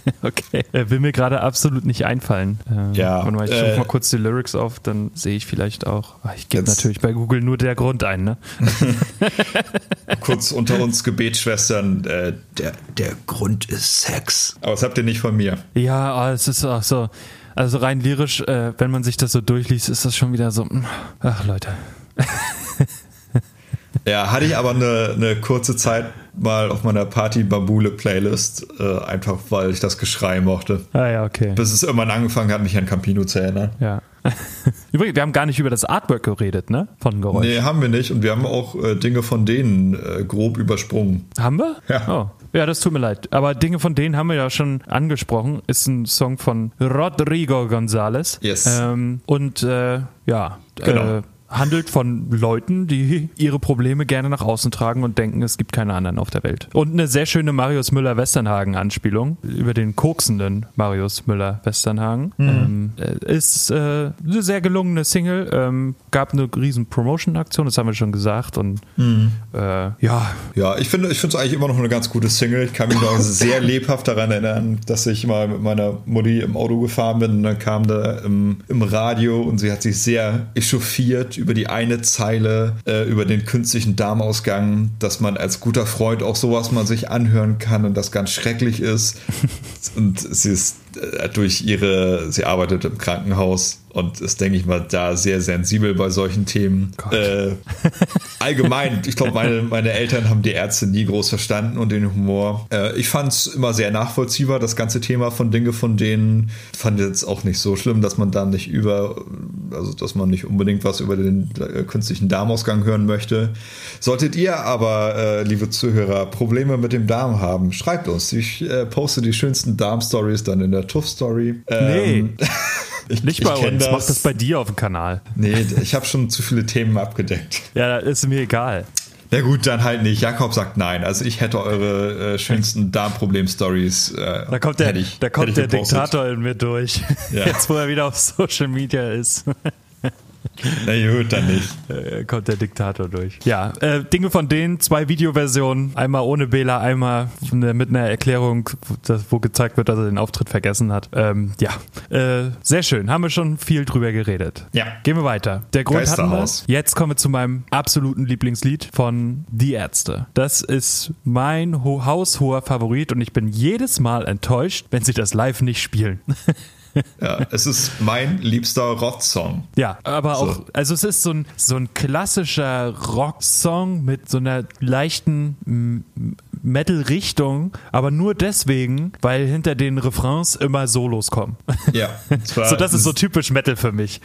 <laughs> Okay. Äh, will mir gerade absolut nicht einfallen. Ähm, Ja, warte mal, ich äh, rufe mal kurz die Lyrics auf, dann sehe ich vielleicht auch. Ah, Ich gebe natürlich bei Google nur der Grund ein, ne? <laughs> Kurz unter uns Gebetsschwestern, äh, der, der Grund ist Sex. Aber das habt ihr nicht von mir. Ja, ah, es ist auch so. Also rein lyrisch, äh, wenn man sich das so durchliest, ist das schon wieder so. mm, Ach, Leute. <laughs> Ja, hatte ich aber eine, eine kurze Zeit mal auf meiner Party-Bambule-Playlist, äh, einfach weil ich das Geschrei mochte. Ah ja, okay. Bis es irgendwann angefangen hat, mich an Campino zu erinnern. Ja. <laughs> Übrigens, wir haben gar nicht über das Artwork geredet, ne? Von Geräusch. Nee, haben wir nicht. Und wir haben auch äh, Dinge von denen äh, grob übersprungen. Haben wir? Ja. Oh. Ja, das tut mir leid. Aber Dinge von denen haben wir ja schon angesprochen. Ist ein Song von Rodrigo González. Yes. Ähm, und äh, ja, Genau. äh, handelt von Leuten, die ihre Probleme gerne nach außen tragen und denken, es gibt keine anderen auf der Welt. Und eine sehr schöne Marius Müller-Westernhagen-Anspielung über den koksenden Marius Müller-Westernhagen. Ähm, äh, ist äh, eine sehr gelungene Single. Ähm, gab eine riesen Promotion-Aktion, das haben wir schon gesagt. Und äh, ja, Ja, ich finde ich finde es eigentlich immer noch eine ganz gute Single. Ich kann mich noch <laughs> sehr lebhaft daran erinnern, dass ich mal mit meiner Mutti im Auto gefahren bin und dann kam da im, im Radio und sie hat sich sehr echauffiert über die eine Zeile, äh, über den künstlichen Darmausgang, dass man als guter Freund auch sowas mal sich anhören kann und das ganz schrecklich ist. <laughs> und sie ist durch ihre, sie arbeitet im Krankenhaus und ist, denke ich mal, da sehr sensibel bei solchen Themen. Äh, allgemein, ich glaube, meine, meine Eltern haben die Ärzte nie groß verstanden und den Humor. Äh, ich fand es immer sehr nachvollziehbar, das ganze Thema von Dinge von denen. Fand jetzt auch nicht so schlimm, dass man da nicht über, also dass man nicht unbedingt was über den äh, künstlichen Darmausgang hören möchte. Solltet ihr aber, äh, liebe Zuhörer, Probleme mit dem Darm haben, schreibt uns. Ich äh, poste die schönsten Darm-Stories dann in der Tuff-Story. Ähm, <laughs> ich, Nicht ich bei uns, mach das bei dir auf dem Kanal. Nee, ich habe schon zu viele Themen abgedeckt. <laughs> Ja, ist mir egal. Na gut, dann halt nicht. Jakob sagt nein. Also ich hätte eure äh, schönsten Darmproblem-Stories. Äh, Da kommt der, ich, da kommt der gepostet. Diktator in mir durch. Ja. <laughs> Jetzt, wo er wieder auf Social Media ist, <laughs> Na gut, dann nicht. äh, kommt der Diktator durch. Ja, äh, Dinge von denen, zwei Videoversionen. Einmal ohne Bela, einmal mit einer Erklärung, wo, gezeigt wird, dass er den Auftritt vergessen hat. Ähm, ja, äh, sehr schön. Haben wir schon viel drüber geredet. Ja. Gehen wir weiter. Der Grund hatten wir. Jetzt kommen wir zu meinem absoluten Lieblingslied von Die Ärzte. Das ist mein ho haushoher Favorit und ich bin jedes Mal enttäuscht, wenn sie das live nicht spielen. <laughs> Ja, es ist mein liebster Rock-Song. Ja, aber So. auch, also es ist so ein, so ein klassischer Rock-Song mit so einer leichten Metal-Richtung, aber nur deswegen, weil hinter den Refrains immer Solos kommen. Ja, <laughs> so, das ist so typisch Metal für mich.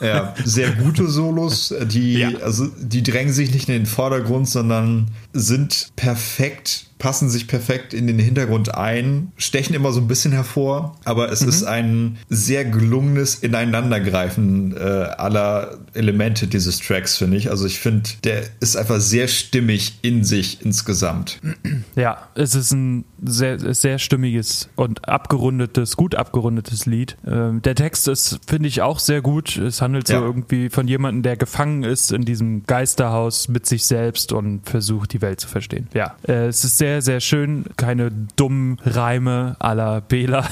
ja, sehr gute Solos, die, Ja. also, die drängen sich nicht in den Vordergrund, sondern sind perfekt passen sich perfekt in den Hintergrund ein, stechen immer so ein bisschen hervor, aber es mhm. ist ein sehr gelungenes Ineinandergreifen äh, aller Elemente dieses Tracks, finde ich. Also ich finde, der ist einfach sehr stimmig in sich insgesamt. Ja, es ist ein sehr, sehr stimmiges und abgerundetes, gut abgerundetes Lied. Ähm, der Text ist, finde ich, auch sehr gut. Es handelt so ja. irgendwie von jemandem, der gefangen ist in diesem Geisterhaus mit sich selbst und versucht, die Welt zu verstehen. Ja, äh, es ist sehr, sehr schön. Keine dummen Reime à la Bela.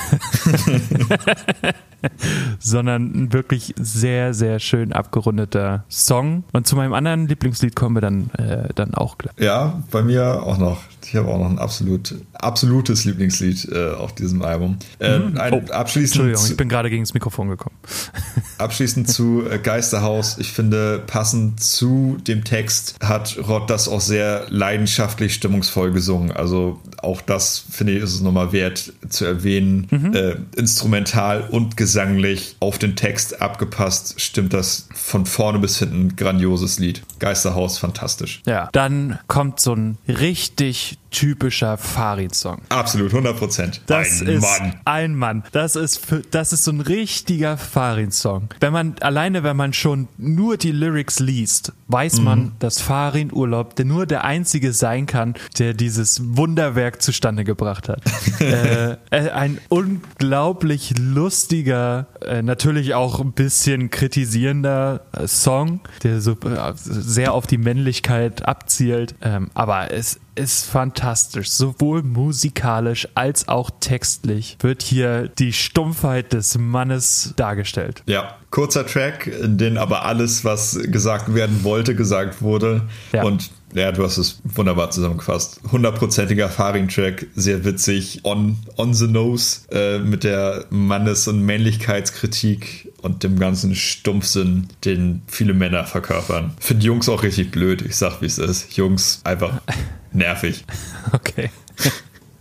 sondern ein wirklich sehr, sehr schön abgerundeter Song. Und zu meinem anderen Lieblingslied kommen wir dann, äh, dann auch gleich. Ja, bei mir auch noch. Ich habe auch noch ein absolut, absolutes Lieblingslied äh, auf diesem Album. Äh, mhm. ein, oh, abschließend Entschuldigung, ich bin gerade gegen das Mikrofon gekommen. <laughs> abschließend zu äh, Geisterhaus. Ich finde, passend zu dem Text hat Rod das auch sehr leidenschaftlich, stimmungsvoll gesungen. Also auch das, finde ich, ist es nochmal wert zu erwähnen. Mhm. Äh, instrumental und gesanglich auf den Text abgepasst, stimmt das von vorne bis hinten grandioses Lied. Geisterhaus, fantastisch. Ja, dann kommt so ein richtig typischer Farid-Song. Absolut, 100 Prozent. Das ein ist Mann. ein Mann. Das ist, für, das ist so ein richtiger Farid-Song. Wenn man, alleine wenn man schon nur die Lyrics liest, weiß mhm. man, dass Farin Urlaub der nur der einzige sein kann, der dieses Wunderwerk zustande gebracht hat. <laughs> äh, äh, ein unglaublich lustiger, äh, natürlich auch ein bisschen kritisierender äh, Song, der so äh, sehr auf die Männlichkeit abzielt. Ähm, aber es ist fantastisch. Sowohl musikalisch als auch textlich wird hier die Stumpfheit des Mannes dargestellt. Ja, kurzer Track, in dem aber alles, was gesagt werden wollte, gesagt wurde. Ja. Und ja, du hast es wunderbar zusammengefasst. Hundertprozentiger Faring-Track, sehr witzig, on, on the nose, äh, mit der Mannes- und Männlichkeitskritik und dem ganzen Stumpfsinn, den viele Männer verkörpern. Finde Jungs auch richtig blöd, ich sag wie es ist. Jungs einfach <laughs> nervig. Okay.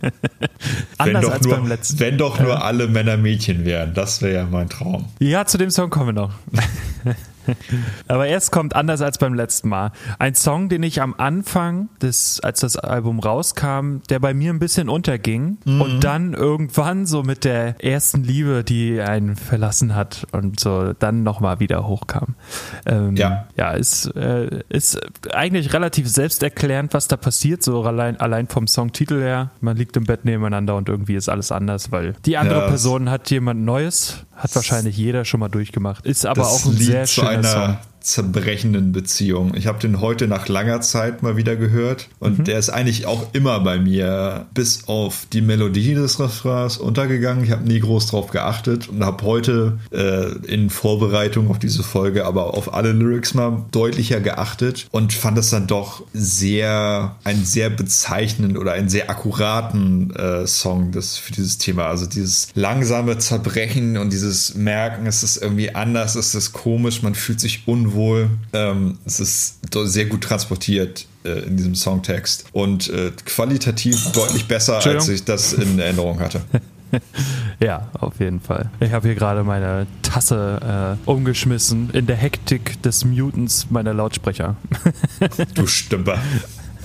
<laughs> wenn Anders doch, nur, wenn doch nur alle Männer Mädchen wären, das wäre ja mein Traum. Ja, zu dem Song kommen wir noch. <laughs> <laughs> Aber erst kommt anders als beim letzten Mal. Ein Song, den ich am Anfang, des, als das Album rauskam, der bei mir ein bisschen unterging mhm. und dann irgendwann so mit der ersten Liebe, die einen verlassen hat und so dann nochmal wieder hochkam. Ähm, ja. Ja, ist, äh, ist eigentlich relativ selbsterklärend, was da passiert, so allein, allein vom Songtitel her. Man liegt im Bett nebeneinander und irgendwie ist alles anders, weil die andere ja, Person hat jemand Neues hat wahrscheinlich jeder schon mal durchgemacht. Ist aber das auch ein sehr schöner Song zerbrechenden Beziehung. Ich habe den heute nach langer Zeit mal wieder gehört und mhm. der ist eigentlich auch immer bei mir bis auf die Melodie des Refrains untergegangen. Ich habe nie groß drauf geachtet und habe heute äh, in Vorbereitung auf diese Folge aber auf alle Lyrics mal deutlicher geachtet und fand es dann doch sehr einen sehr bezeichnenden oder einen sehr akkuraten äh, Song das für dieses Thema. Also dieses langsame Zerbrechen und dieses Merken, es ist irgendwie anders, es ist komisch, man fühlt sich unwohl wohl. Ähm, es ist sehr gut transportiert äh, in diesem Songtext und äh, qualitativ deutlich besser, als ich das in Erinnerung hatte. <laughs> ja, auf jeden Fall. Ich habe hier gerade meine Tasse äh, umgeschmissen in der Hektik des Mutens meiner Lautsprecher. du Stümper.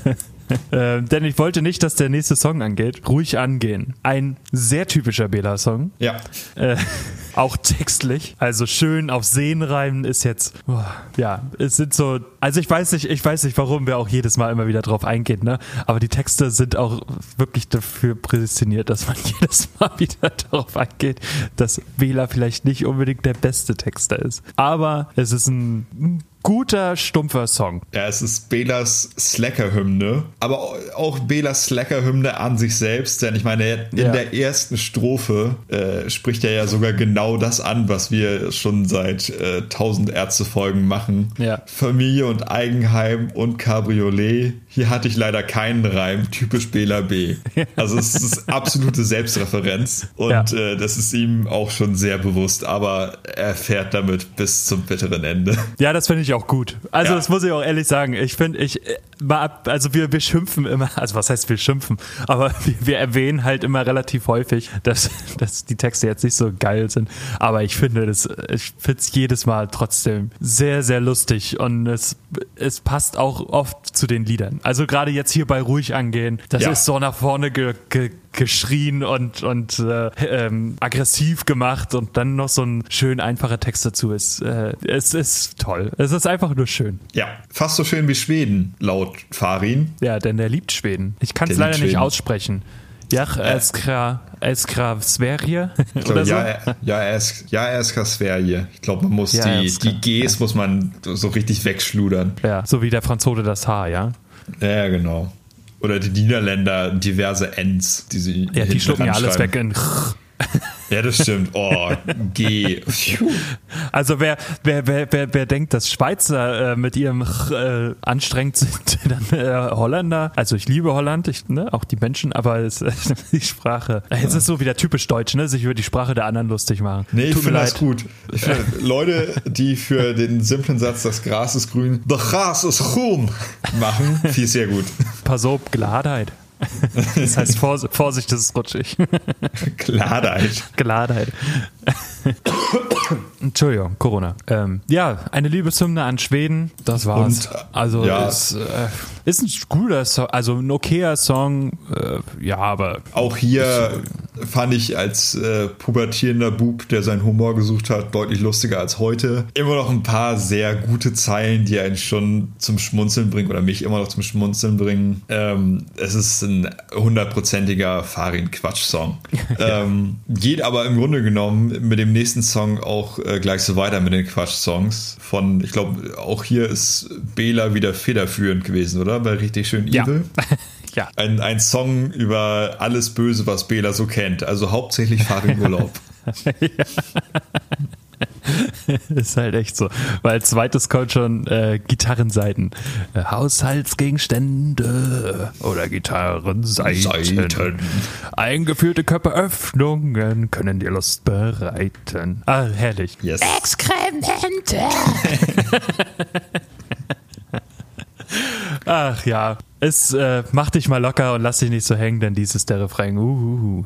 <laughs> <laughs> äh, denn ich wollte nicht, dass der nächste Song angeht. Ruhig angehen. Ein sehr typischer Bela-Song. Ja. Äh, <laughs> auch textlich. Also schön auf Seen reimen ist jetzt, oh, ja, es sind so, also ich weiß nicht, ich weiß nicht, warum wir auch jedes Mal immer wieder drauf eingehen, ne? Aber die Texte sind auch wirklich dafür prädestiniert, dass man <laughs> jedes Mal wieder darauf eingeht, dass Wähler vielleicht nicht unbedingt der beste Texter ist. Aber es ist ein guter, stumpfer Song. Ja, es ist Belas Slacker-Hymne, aber auch Belas Slacker-Hymne an sich selbst, denn ich meine, in ja. der ersten Strophe äh, spricht er ja sogar genau das an, was wir schon seit äh, 1000 Ärzte-Folgen machen. Ja. Familie und Eigenheim und Cabriolet. Hier hatte ich leider keinen Reim, typisch Bela B. Also es ist absolute Selbstreferenz und ja. äh, das ist ihm auch schon sehr bewusst, aber er fährt damit bis zum bitteren Ende. Ja, das finde ich auch gut. Also ja. das muss ich auch ehrlich sagen. Ich finde, ich also wir, wir schimpfen immer, <laughs> also was heißt wir schimpfen, aber <laughs> wir, wir erwähnen halt immer relativ häufig, dass, <laughs> dass die Texte jetzt nicht so geil sind. Aber ich finde das, ich finde es jedes Mal trotzdem sehr, sehr lustig und es, es passt auch oft zu den Liedern. Also gerade jetzt hier bei Ruhig angehen, das Ja. ist so nach vorne ge ge geschrien und, und äh, ähm, aggressiv gemacht und dann noch so ein schön einfacher Text dazu ist. Äh, es ist toll. Es ist einfach nur schön. Ja, fast so schön wie Schweden, laut Farin. Ja, denn der liebt Schweden. Ich kann es Der leider nicht aussprechen. Jach Eskra, Eskra Sverige Ich oder so. ja, ja, ja, ist Sverige. Ich glaube, man muss Ja, die, die Gs muss man so richtig wegschludern. Ja, so wie der Franzose das Haar, ja. Ja, genau. Oder die Niederländer diverse Ns, die sie. Ja, die schlucken ja alles weg in <laughs> <laughs> Ja, das stimmt. Oh, G. Phew. Also wer, wer, wer, wer, wer denkt, dass Schweizer äh, mit ihrem äh, anstrengend sind, <laughs> dann äh, Holländer. Also ich liebe Holland, ich, ne, auch die Menschen, aber es, <laughs> die Sprache. Es ist so wieder typisch deutsch, ne, sich über die Sprache der anderen lustig machen. Nee, ich finde das gut. Ich finde, <laughs> Leute, die für den simplen Satz, das Gras ist grün, das Gras ist grün machen, viel sehr gut. Pass auf, Gladheit. <laughs> Das heißt Vors Vorsicht, das ist rutschig. Klarheit. <laughs> Gladheit. <coughs> Entschuldigung, Corona. Ähm, ja, eine Liebeshymne an Schweden, das war's. Und, äh, also ja. ist, äh, ist ein guter Song, also ein okayer Song, äh, ja, aber Auch hier fand ich als äh, pubertierender Bub, der seinen Humor gesucht hat, deutlich lustiger als heute. Immer noch ein paar sehr gute Zeilen, die einen schon zum Schmunzeln bringen oder mich immer noch zum Schmunzeln bringen. Ähm, es ist ein hundertprozentiger Farin-Quatsch-Song. <laughs> ähm, geht aber im Grunde genommen mit dem nächsten Song auch äh, gleich so weiter mit den Quatsch-Songs. Von, ich glaube, auch hier ist Bela wieder federführend gewesen, oder? Bei richtig schön Ja. evil. ja. <laughs> Ein, ein Song über alles Böse, was Bela so kennt. Also hauptsächlich Farin Urlaub. <laughs> ist halt echt so. Weil als zweites kommt schon äh, Gitarrenseiten. Äh, Haushaltsgegenstände oder Gitarrenseiten. Seiten. Eingeführte Körperöffnungen können dir Lust bereiten. Ah, herrlich. Yes. Exkremente. <laughs> Ach ja, es äh, mach dich mal locker und lass dich nicht so hängen, denn dies ist der Refrain. Uhuhu.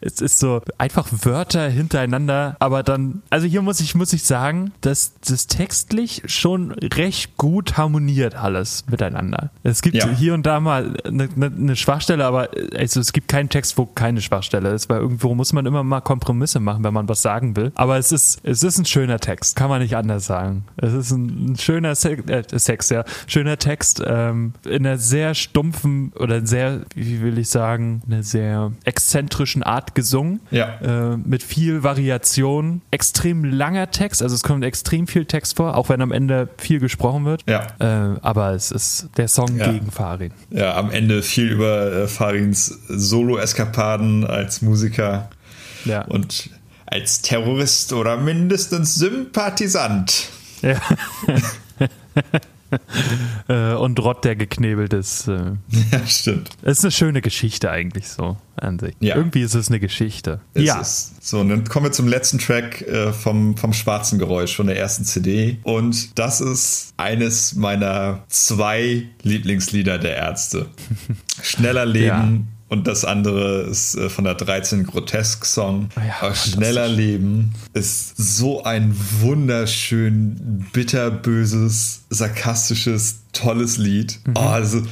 Es ist so einfach Wörter hintereinander, aber dann, also hier muss ich, muss ich sagen, dass das textlich schon recht gut harmoniert alles miteinander. Es gibt Ja. hier und da mal eine, eine, eine Schwachstelle, aber also es gibt keinen Text, wo keine Schwachstelle ist, weil irgendwo muss man immer mal Kompromisse machen, wenn man was sagen will. Aber es ist, es ist ein schöner Text, kann man nicht anders sagen. Es ist ein, ein schöner Se äh, Sex, ja, schöner Text ähm, in einer sehr stumpfen oder sehr, wie will ich sagen, einer sehr exzentrischen Art gesungen. Ja. Äh, mit viel Variation, extrem langer Text, also es kommt extrem viel Text vor, auch wenn am Ende viel gesprochen wird. Ja. Äh, aber es ist der Song Ja. gegen Farin. Ja, am Ende viel über äh, Farins Solo-Eskapaden als Musiker Ja. und als Terrorist oder mindestens Sympathisant. Ja. <laughs> <laughs> äh, und Rott, der geknebelt ist. Äh, <laughs> Ja, stimmt. es ist eine schöne Geschichte eigentlich so an sich. Ja. Irgendwie ist es eine Geschichte. Es ja. Ist. So, und dann kommen wir zum letzten Track äh, vom, vom Schwarzen Geräusch von der ersten CD. Und das ist eines meiner zwei Lieblingslieder der Ärzte. <laughs> Schneller Leben. Und das andere ist äh, von der 13 Grotesk-Song. Ah ja, Schneller Leben ist so ein wunderschön bitterböses, sarkastisches, tolles Lied. Mhm. Oh, also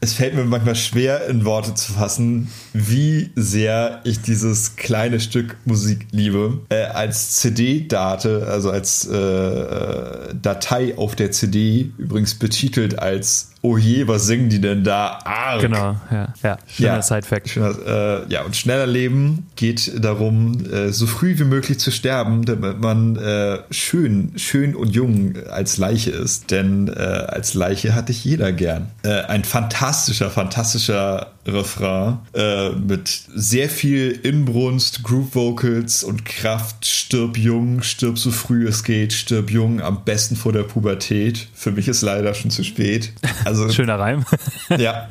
es fällt mir manchmal schwer in Worte zu fassen, wie sehr ich dieses kleine Stück Musik liebe. Äh, als CD-Date, also als äh, äh, Datei auf der CD, übrigens betitelt als Oh je, was singen die denn da? Arg. Genau, ja. ja. Schöner Side-Fact. Schöner, äh, ja, und schneller Leben geht darum, äh, so früh wie möglich zu sterben, damit man äh, schön, schön und jung als Leiche ist. Denn als Leiche hatte ich jeder gern. Ein fantastischer, fantastischer Refrain äh, mit sehr viel Inbrunst, Group Vocals und Kraft. Stirb jung, stirb so früh es geht, stirb jung, am besten vor der Pubertät. Für mich ist leider schon zu spät. Also <laughs> Schöner Reim. <laughs> ja.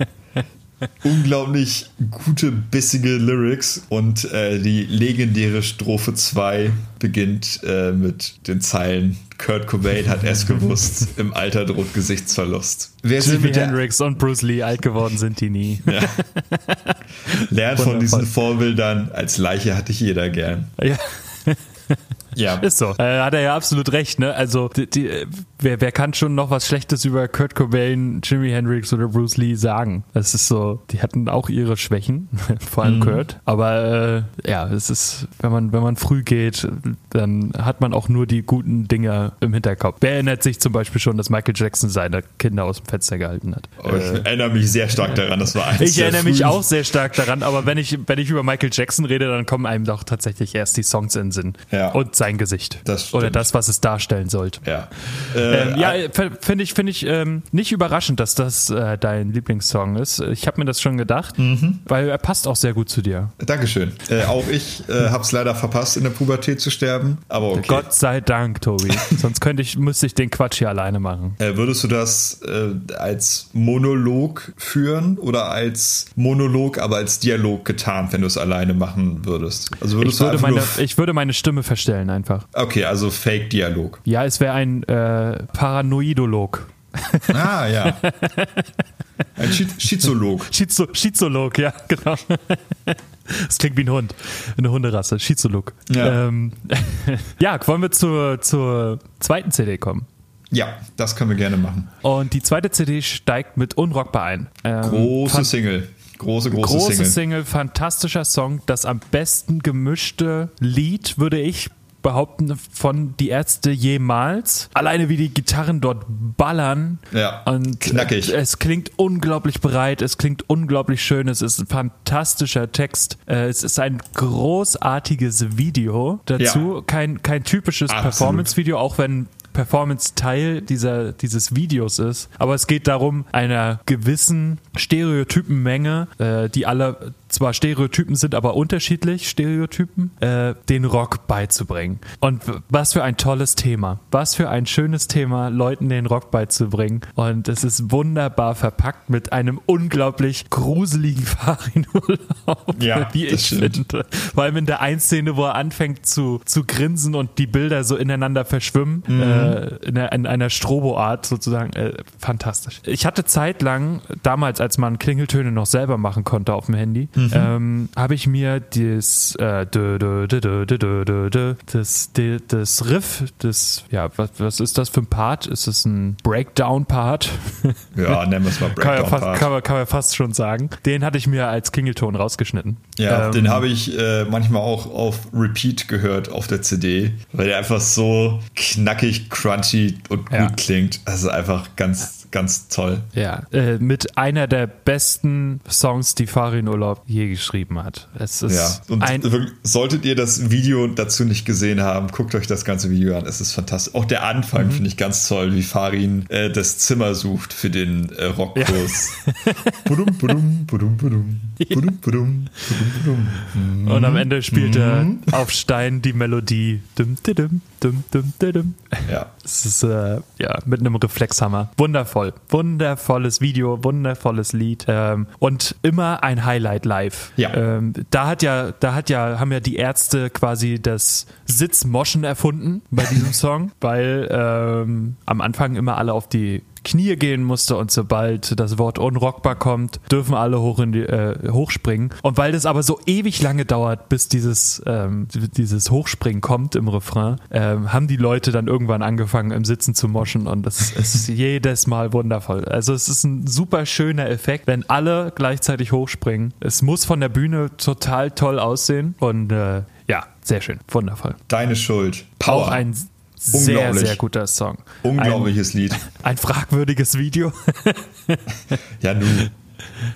Unglaublich gute, bissige Lyrics und äh, die legendäre Strophe 2 beginnt äh, mit den Zeilen Kurt Cobain hat es gewusst, im Alter droht Gesichtsverlust. Wer Jimi Hendrix und Bruce Lee, alt geworden sind die nie. lernt von diesen Vorbildern, als Leiche hatte ich jeder gern. Ja. Ja. Ist so. Äh, hat er ja absolut recht, ne? Also, die, die, wer, wer kann schon noch was Schlechtes über Kurt Cobain, Jimi Hendrix oder Bruce Lee sagen? Das ist so, die hatten auch ihre Schwächen, <laughs> vor allem Kurt. Aber äh, ja, es ist, wenn man, wenn man früh geht, dann hat man auch nur die guten Dinge im Hinterkopf. Wer erinnert sich zum Beispiel schon, dass Michael Jackson seine Kinder aus dem Fenster gehalten hat? Oh, ich erinnere mich sehr stark daran, das war eins Ich erinnere mich auch sehr stark daran, aber wenn ich, wenn ich über Michael Jackson rede, dann kommen einem doch tatsächlich erst die Songs in den Sinn. Ja. Und sein Gesicht. Das. Oder das, was es darstellen sollte. Ja. Äh, Ähm, ja, f- finde ich, finde ich ähm, nicht überraschend, dass das äh, dein Lieblingssong ist. Ich habe mir das schon gedacht, Mhm. weil er passt auch sehr gut zu dir. Dankeschön. Äh, auch ich äh, habe es leider verpasst, in der Pubertät zu sterben. Aber okay. Gott sei Dank, Tobi. <laughs> Sonst könnte ich, müsste ich den Quatsch hier alleine machen. Äh, würdest du das äh, als Monolog führen oder als Monolog, aber als Dialog getarnt, wenn du es alleine machen würdest? Also würdest Ich würde, meine, ich würde meine Stimme verstellen einfach. Okay, also Fake-Dialog. Ja, es wäre ein äh, Paranoidolog. Ah, ja. <laughs> Ein Schi- Schizolog. Schizo Schizolog, ja, genau. Das klingt wie ein Hund, eine Hunderasse, Schizolog. Ja. Ähm, <laughs> ja, wollen wir zur, zur zweiten CD kommen? Ja, das können wir gerne machen. Und die zweite CD steigt mit Unrockbar ein. Ähm, Große Single. Große, große, große Single. Single, fantastischer Song, das am besten gemischte Lied, würde ich behaupten, von Die Ärzte jemals. Alleine wie die Gitarren dort ballern. Ja, Und knackig. äh, Es klingt unglaublich breit, es klingt unglaublich schön, es ist ein fantastischer Text. Äh, Es ist ein großartiges Video dazu. Ja. Kein, kein typisches. Performance-Video, auch wenn Performance Teil dieser, dieses Videos ist. Aber es geht darum, einer gewissen Stereotypenmenge, äh, die alle zwar Stereotypen sind, aber unterschiedlich Stereotypen, äh, den Rock beizubringen. Und was für ein tolles Thema. Was für ein schönes Thema, Leuten den Rock beizubringen. Und es ist wunderbar verpackt mit einem unglaublich gruseligen <laughs> Fahrradurlaub, Ja, wie ich finde. Vor allem in der einen Szene, wo er anfängt zu, zu grinsen und die Bilder so ineinander verschwimmen, Mhm. äh, in, einer, in einer Strobo-Art sozusagen. Äh, fantastisch. Ich hatte zeitlang, damals, als man Klingeltöne noch selber machen konnte auf dem Handy, Mhm. ähm, habe ich mir das, äh, das, das Riff, das, ja, was, was ist das für ein Part? Ist es ein Breakdown-Part? Ja, <laughs> nennen wir es mal Breakdown-Part. Kann, ja kann, man, kann man fast schon sagen. Den hatte ich mir als Klingelton rausgeschnitten. Ja, ähm, den habe ich äh, manchmal auch auf Repeat gehört auf der CD, weil der einfach so knackig, crunchy und gut ja. klingt. Also einfach ganz ganz toll. Ja, äh, mit einer der besten Songs, die Farin Urlaub je geschrieben hat. Es ist Ja, und ein solltet ihr das Video dazu nicht gesehen haben, guckt euch das ganze Video an. Es ist fantastisch. Auch der Anfang Mhm. finde ich ganz toll, wie Farin äh, das Zimmer sucht für den äh, Rockkurs. <laughs> Budum, budum, budum, budum. Budum, budum, budum, budum. und am Ende spielt Mhm. er auf Stein die Melodie. Dum, dum, dum, dum, dum. Ja. Es ist äh, ja mit einem Reflexhammer. Wundervoll. Wundervolles Video, wundervolles Lied. Ähm, und immer ein Highlight live. Ja. Ähm, da hat ja, da hat ja, haben ja die Ärzte quasi das Sitzmoschen erfunden bei diesem <laughs> Song, weil ähm, am Anfang immer alle auf die Knie gehen musste und sobald das Wort unrockbar kommt, dürfen alle hoch in die, äh, hochspringen. Und weil das aber so ewig lange dauert, bis dieses, ähm, dieses Hochspringen kommt im Refrain, ähm, haben die Leute dann irgendwann angefangen im Sitzen zu moschen und das <laughs> ist jedes Mal wundervoll. Also es ist ein super schöner Effekt, wenn alle gleichzeitig hochspringen. Es muss von der Bühne total toll aussehen und äh, ja, sehr schön, wundervoll. Deine Schuld. Power. Auch ein sehr, Unglaublich. sehr guter Song. Unglaubliches Lied. Ein, ein fragwürdiges Video. <laughs> Ja, nu.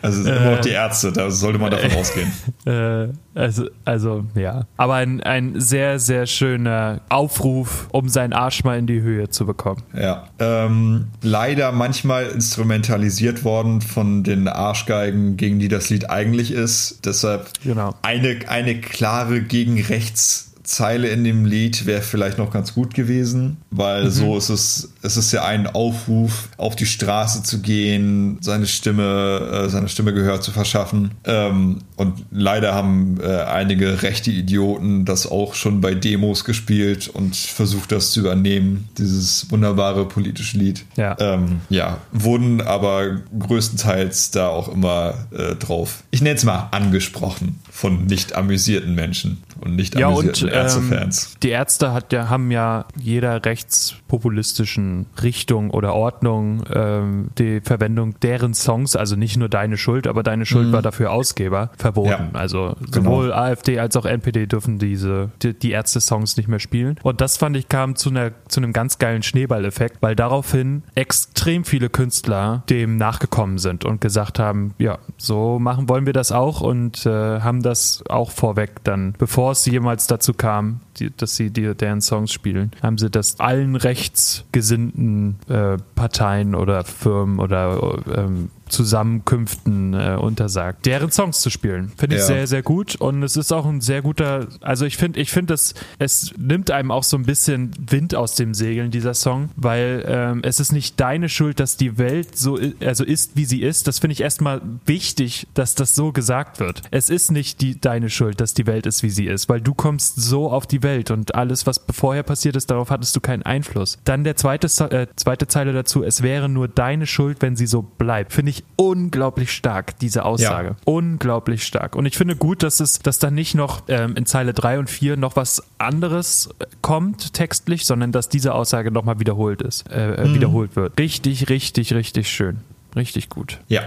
Also es sind immer noch die Ärzte, da sollte man davon ausgehen. <laughs> Äh, also, also, ja. Aber ein, ein sehr, sehr schöner Aufruf, um seinen Arsch mal in die Höhe zu bekommen. Ja. Ähm, leider manchmal instrumentalisiert worden von den Arschgeigen, gegen die das Lied eigentlich ist. Deshalb Genau. eine, eine klare gegen-rechts- Zeile in dem Lied wäre vielleicht noch ganz gut gewesen, weil so ist es, es ist ja ein Aufruf, auf die Straße zu gehen, seine Stimme, äh, seine Stimme Gehör zu verschaffen. Ähm, und leider haben äh, einige rechte Idioten das auch schon bei Demos gespielt und versucht, das zu übernehmen, dieses wunderbare politische Lied. Ja. Ähm, ja, wurden aber größtenteils da auch immer äh, drauf, ich nenne es mal angesprochen von nicht amüsierten Menschen und nicht Ja, amüsierten und Ärzte-Fans. Ähm, die Ärzte hat ja, haben ja jeder rechtspopulistischen Richtung oder Ordnung ähm, die Verwendung deren Songs, also nicht nur Deine Schuld, aber Deine Schuld mhm. war dafür Ausgeber, verboten. Ja, also sowohl genau. AfD als auch NPD dürfen diese die, die Ärzte-Songs nicht mehr spielen. Und das fand ich kam zu, einer, zu einem ganz geilen Schneeballeffekt, weil daraufhin extrem viele Künstler dem nachgekommen sind und gesagt haben, ja, so machen wollen wir das auch und äh, haben das auch vorweg dann, bevor es jemals dazu kam, die, dass sie die, deren Songs spielen, haben sie das allen rechtsgesinnten äh, Parteien oder Firmen oder ähm, Zusammenkünften äh, untersagt, deren Songs zu spielen. Finde ich ja. sehr, sehr gut und es ist auch ein sehr guter, also ich finde, ich finde, es, es nimmt einem auch so ein bisschen Wind aus dem Segeln, dieser Song, weil ähm, es ist nicht deine Schuld, dass die Welt so also ist, wie sie ist. Das finde ich erstmal wichtig, dass das so gesagt wird. Es ist nicht die, deine Schuld, dass die Welt ist, wie sie ist, weil du kommst so auf die Welt und alles, was vorher passiert ist, darauf hattest du keinen Einfluss. Dann der zweite, äh, zweite Zeile dazu, es wäre nur deine Schuld, wenn sie so bleibt. Finde ich unglaublich stark, diese Aussage. Ja. Unglaublich stark. Und ich finde gut, dass es, dass da nicht noch ähm, in Zeile 3 und 4 noch was anderes äh, kommt, textlich, sondern dass diese Aussage nochmal wiederholt ist, äh, mhm. wiederholt wird. Richtig, richtig, richtig schön. Richtig gut. Ja,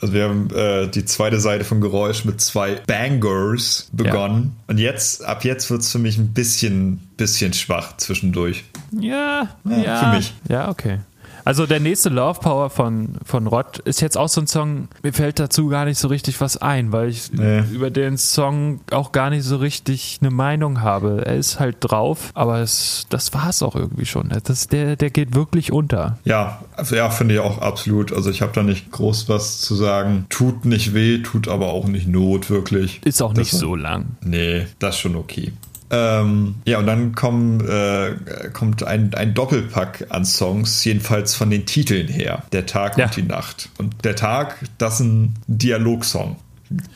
also wir haben äh, die zweite Seite von Geräusch mit zwei Bangers begonnen. Ja. Und jetzt, ab jetzt wird es für mich ein bisschen, bisschen schwach zwischendurch. Ja, ja, ja. Für mich. Ja, okay. Also der nächste Love Power von, von Rod ist jetzt auch so ein Song, mir fällt dazu gar nicht so richtig was ein, weil ich nee. über den Song auch gar nicht so richtig eine Meinung habe. Er ist halt drauf, aber es, das war es auch irgendwie schon. Das, der, der geht wirklich unter. Ja, also ja, finde ich auch absolut. Also ich habe da nicht groß was zu sagen. Tut nicht weh, tut aber auch nicht Not, wirklich. Ist auch nicht das, so lang. Nee, das ist schon okay. Ähm, ja, und dann kommen, äh, kommt ein, ein Doppelpack an Songs, jedenfalls von den Titeln her. Der Tag ja. und die Nacht. Und der Tag, das ist ein Dialogsong.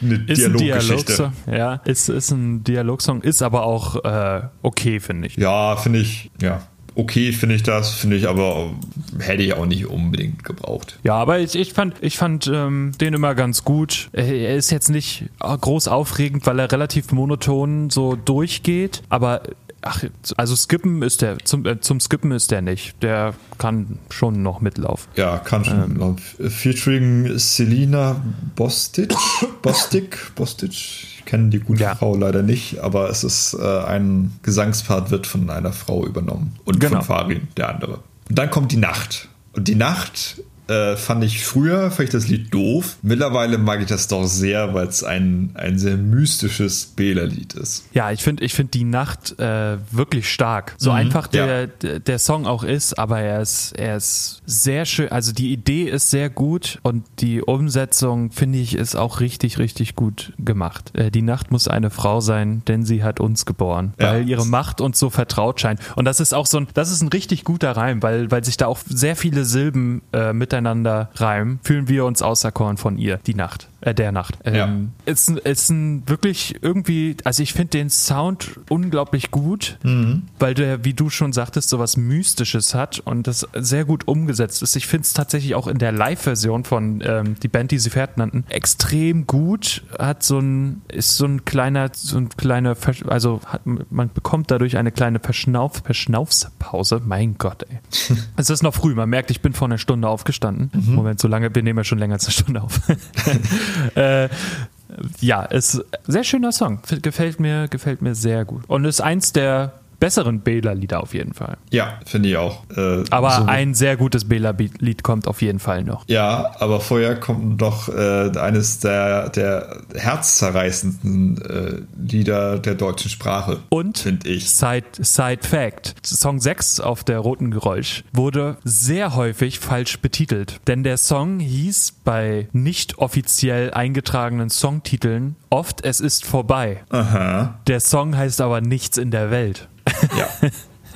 Eine ist Dialoggeschichte. Dialogsong, ja, ist, ist ein Dialogsong, ist aber auch äh, okay, finde ich. Ja, finde ich, ja okay, finde ich das, finde ich aber hätte ich auch nicht unbedingt gebraucht. Ja, aber ich, ich fand, ich fand ähm, den immer ganz gut. Er ist jetzt nicht groß aufregend, weil er relativ monoton so durchgeht, aber Ach, also skippen ist der, zum, äh, zum Skippen ist der nicht. Der kann schon noch mitlaufen. Ja, kann schon. Ähm, Featuring Selina Bostic, <laughs> Bostic, Bostic, ich kenne die gute ja. Frau leider nicht, aber es ist äh, ein Gesangspart wird von einer Frau übernommen und genau. von Farin, der andere. Und dann kommt die Nacht. Und die Nacht äh, fand ich früher, fand ich das Lied doof. Mittlerweile mag ich das doch sehr, weil es ein, ein sehr mystisches Bela-Lied ist. Ja, ich finde ich find die Nacht äh, wirklich stark. So mhm, einfach der, ja. der Song auch ist, aber er ist, er ist sehr schön. Also die Idee ist sehr gut und die Umsetzung, finde ich, ist auch richtig, richtig gut gemacht. Äh, die Nacht muss eine Frau sein, denn sie hat uns geboren, ja. weil ihre Macht uns so vertraut scheint. Und das ist auch so ein, das ist ein richtig guter Reim, weil, weil sich da auch sehr viele Silben äh, mit miteinander reimen, fühlen wir uns auserkoren von ihr, die Nacht äh, der Nacht. Ähm, ja. Ist, ist ein wirklich irgendwie, also ich finde den Sound unglaublich gut, mhm. weil der, wie du schon sagtest, sowas Mystisches hat und das sehr gut umgesetzt ist. Ich finde es tatsächlich auch in der Live-Version von ähm, die Band, die sie Pferd nannten, extrem gut. Hat so ein, ist so ein kleiner, so ein kleiner, also hat, man bekommt dadurch eine kleine Verschnauf, Verschnaufspause. Mein Gott, ey. <laughs> es ist noch früh, man merkt, ich bin vor einer Stunde aufgestanden. Mhm. Moment, so lange, wir nehmen ja schon länger als eine Stunde auf. <laughs> <laughs> äh, ja, ist sehr schöner Song. Gefällt mir, gefällt mir sehr gut. Und ist eins der besseren Bela-Lieder auf jeden Fall. Ja, finde ich auch. Äh, aber so ein sehr gutes Bela-Lied kommt auf jeden Fall noch. Ja, aber vorher kommt noch äh, eines der, der herzzerreißenden äh, Lieder der deutschen Sprache. Und, finde ich. Side, Side Fact: Song 6 auf der Roten Geräusch wurde sehr häufig falsch betitelt. Denn der Song hieß bei nicht offiziell eingetragenen Songtiteln oft Es ist vorbei. Aha. Der Song heißt aber nichts in der Welt. Ja.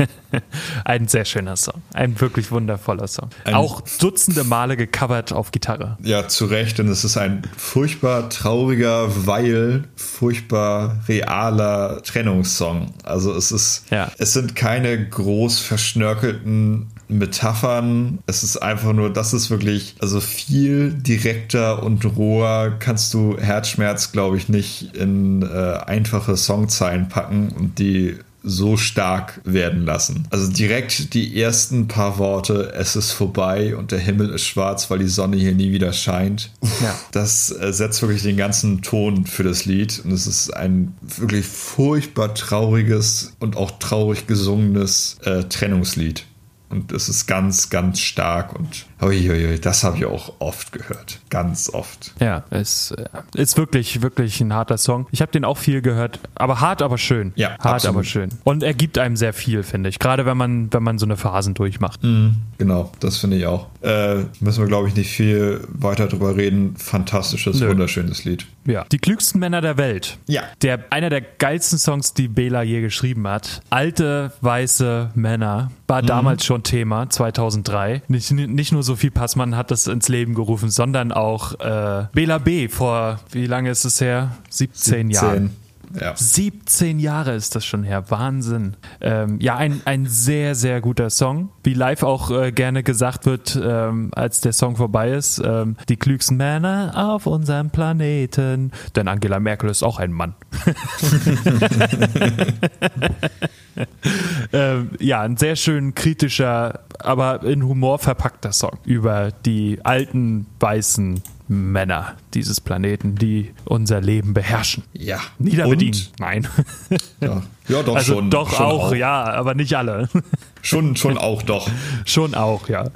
<laughs> Ein sehr schöner Song. Ein wirklich wundervoller Song. Ein auch dutzende Male gecovert auf Gitarre. Ja, zu Recht. Und es ist ein furchtbar trauriger, weil furchtbar realer Trennungssong. Also es ist, ja. es sind keine groß verschnörkelten Metaphern. Es ist einfach nur, das ist wirklich, also viel direkter und roher kannst du Herzschmerz, glaube ich, nicht in äh, einfache Songzeilen packen und die so stark werden lassen. Also direkt die ersten paar Worte, es ist vorbei und der Himmel ist schwarz, weil die Sonne hier nie wieder scheint. Ja. Das äh, setzt wirklich den ganzen Ton für das Lied und es ist ein wirklich furchtbar trauriges und auch traurig gesungenes äh, Trennungslied. Und es ist ganz, ganz stark und uiuiui, das habe ich auch oft gehört. Ganz oft. Ja, es äh, ist wirklich, wirklich ein harter Song. Ich habe den auch viel gehört, aber hart, aber schön. Ja, hart, absolut. aber schön. Und er gibt einem sehr viel, finde ich. Gerade wenn man, wenn man so eine Phasen durchmacht. Mhm, genau, das finde ich auch. Äh, müssen wir, glaube ich, nicht viel weiter drüber reden. Fantastisches, Nö. wunderschönes Lied. Ja. Die klügsten Männer der Welt. Ja. Der, einer der geilsten Songs, die Bela je geschrieben hat. Alte, weiße Männer. War mhm. damals schon Thema, 2003. Nicht, nicht nur Sophie Passmann hat das ins Leben gerufen, sondern auch äh, Bela B. vor, wie lange ist es her? 17, 17. Jahren. Ja. 17 Jahre ist das schon her. Wahnsinn. Ähm, ja, ein, ein sehr, sehr guter Song. Wie live auch äh, gerne gesagt wird, ähm, als der Song vorbei ist, ähm, die klügsten Männer auf unserem Planeten. Denn Angela Merkel ist auch ein Mann. <laughs> ähm, ja, ein sehr schön kritischer, aber in Humor verpackter Song über die alten weißen Männer dieses Planeten, die unser Leben beherrschen. Ja. Niederbedienen. Nein. <laughs> Ja. ja, doch also schon. Doch schon auch, auch, ja, aber nicht alle. <laughs> Schon, schon auch, doch. schon auch, ja.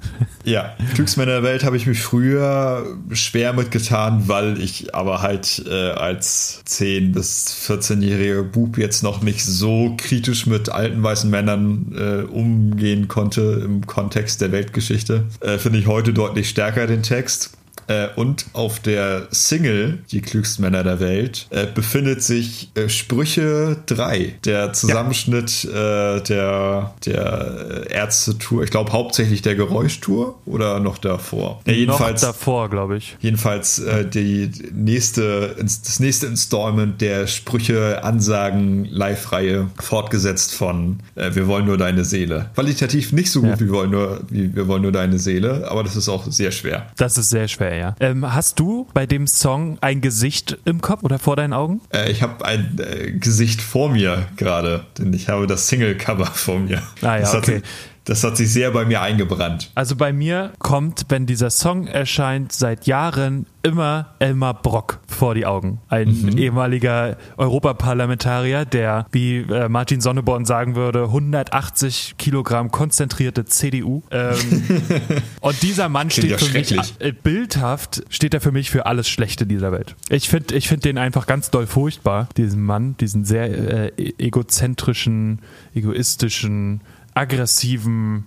Ja, Glücksmänner der Welt habe ich mich früher schwer mitgetan, weil ich aber halt äh, als 10- bis 14-jähriger Bub jetzt noch nicht so kritisch mit alten weißen Männern äh, umgehen konnte im Kontext der Weltgeschichte. Äh, Finde ich heute deutlich stärker den Text. Äh, und auf der Single Die klügsten Männer der Welt äh, befindet sich äh, Sprüche 3, der Zusammenschnitt ja. Äh, der, der Ärzte-Tour. Ich glaube hauptsächlich der Geräuschtour oder noch davor? Ja, jedenfalls, noch davor, glaube ich. Jedenfalls äh, die nächste, das nächste Installment der Sprüche, Ansagen, Live-Reihe, fortgesetzt von äh, Wir wollen nur deine Seele. Qualitativ nicht so gut ja. wie, wollen nur, wie Wir wollen nur deine Seele, aber das ist auch sehr schwer. Das ist sehr schwer, ja. Ähm, hast du bei dem Song ein Gesicht im Kopf oder vor deinen Augen? Äh, ich habe ein äh, Gesicht vor mir gerade, denn ich habe das Single-Cover vor mir. Ah ja, das okay. Hat, das hat sich sehr bei mir eingebrannt. Also bei mir kommt, wenn dieser Song erscheint, seit Jahren immer Elmar Brock vor die Augen. Ein mhm. ehemaliger Europaparlamentarier, der, wie äh, Martin Sonneborn sagen würde, 180 Kilogramm konzentrierte CDU. Ähm, <laughs> und dieser Mann steht für mich, äh, bildhaft steht er für mich für alles Schlechte dieser Welt. Ich finde ich find den einfach ganz doll furchtbar, diesen Mann, diesen sehr äh, e-, egozentrischen, egoistischen, aggressiven,